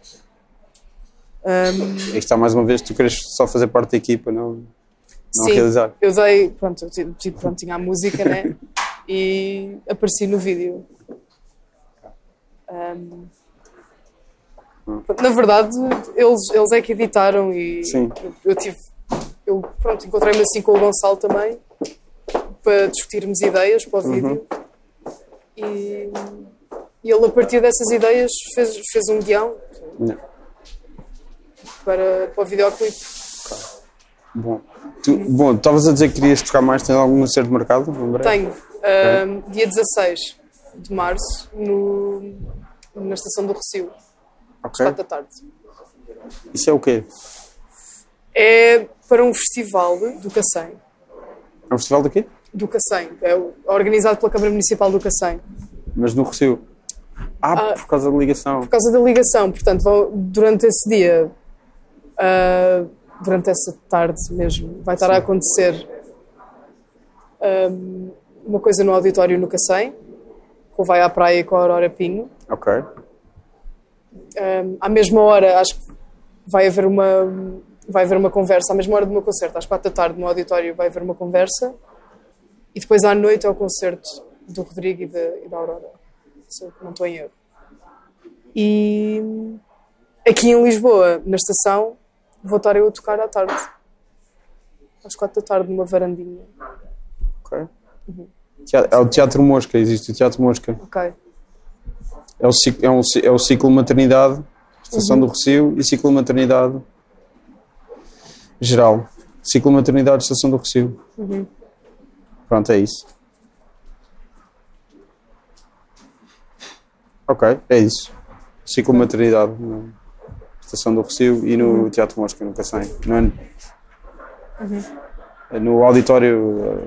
Aí está mais uma vez, tu queres só fazer parte da equipa, não, não sim, realizar. eu dei, pronto, eu tipo, pronto, tinha a música, né? E apareci no vídeo. Ahm, na verdade, eles, eles é que editaram e Sim. eu, eu tive. Eu, pronto, encontrei-me assim com o Gonçalo também para discutirmos ideias para o Uhum. vídeo. E, e ele, a partir dessas ideias, fez, fez um guião Não. para, para o videoclipe. Bom, tu, bom, estavas a dizer que querias tocar mais, tens algum em breve? Tenho, ahm, dia 16 de março, no, na estação do Recio, às Ok. 4 da tarde. Isso é o quê? É para um festival do Cacém. É um festival daqui? Do Cacém, é organizado pela Câmara Municipal do Cacém. Mas no Recio. Ah, Ah. por causa da ligação. Por causa da ligação, portanto, vão, durante esse dia, ah, durante essa tarde mesmo, vai estar a acontecer ahm, uma coisa no auditório no Cacém, com o Vai à Praia com a Aurora Pinho. Ok. Um, à mesma hora, acho que vai haver uma vai haver uma conversa, à mesma hora do meu concerto, às quatro da tarde, no auditório, vai haver uma conversa e depois à noite é o concerto do Rodrigo e da, e da Aurora, se não estou em erro. E aqui em Lisboa, na estação, vou estar eu a tocar à tarde, às quatro da tarde, numa varandinha. ok. Teatro- É o Teatro Mosca, existe o Teatro Mosca. Ok, É o, cic- é um é o ciclo maternidade, Estação do Recio e ciclo maternidade geral. Ciclo maternidade, Estação do Recio. Pronto, é isso. Ok, é isso. Ciclo maternidade na Estação do Rocio e no Teatro Mosca, nunca sei. No, ano- no auditório,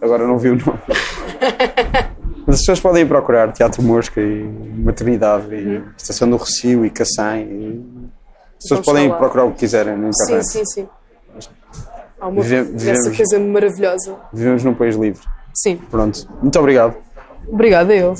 eh, agora não vi o nome. Mas as pessoas podem procurar Teatro Mosca e Maternidade e Estação do Rocio e Cacém. E... As pessoas Vamos podem falar. procurar o que quiserem na Sim, internet. sim, sim. Há uma Vive- vivemos- coisa maravilhosa. Vivemos num país livre. Sim. Pronto. Muito obrigado. Obrigada, eu.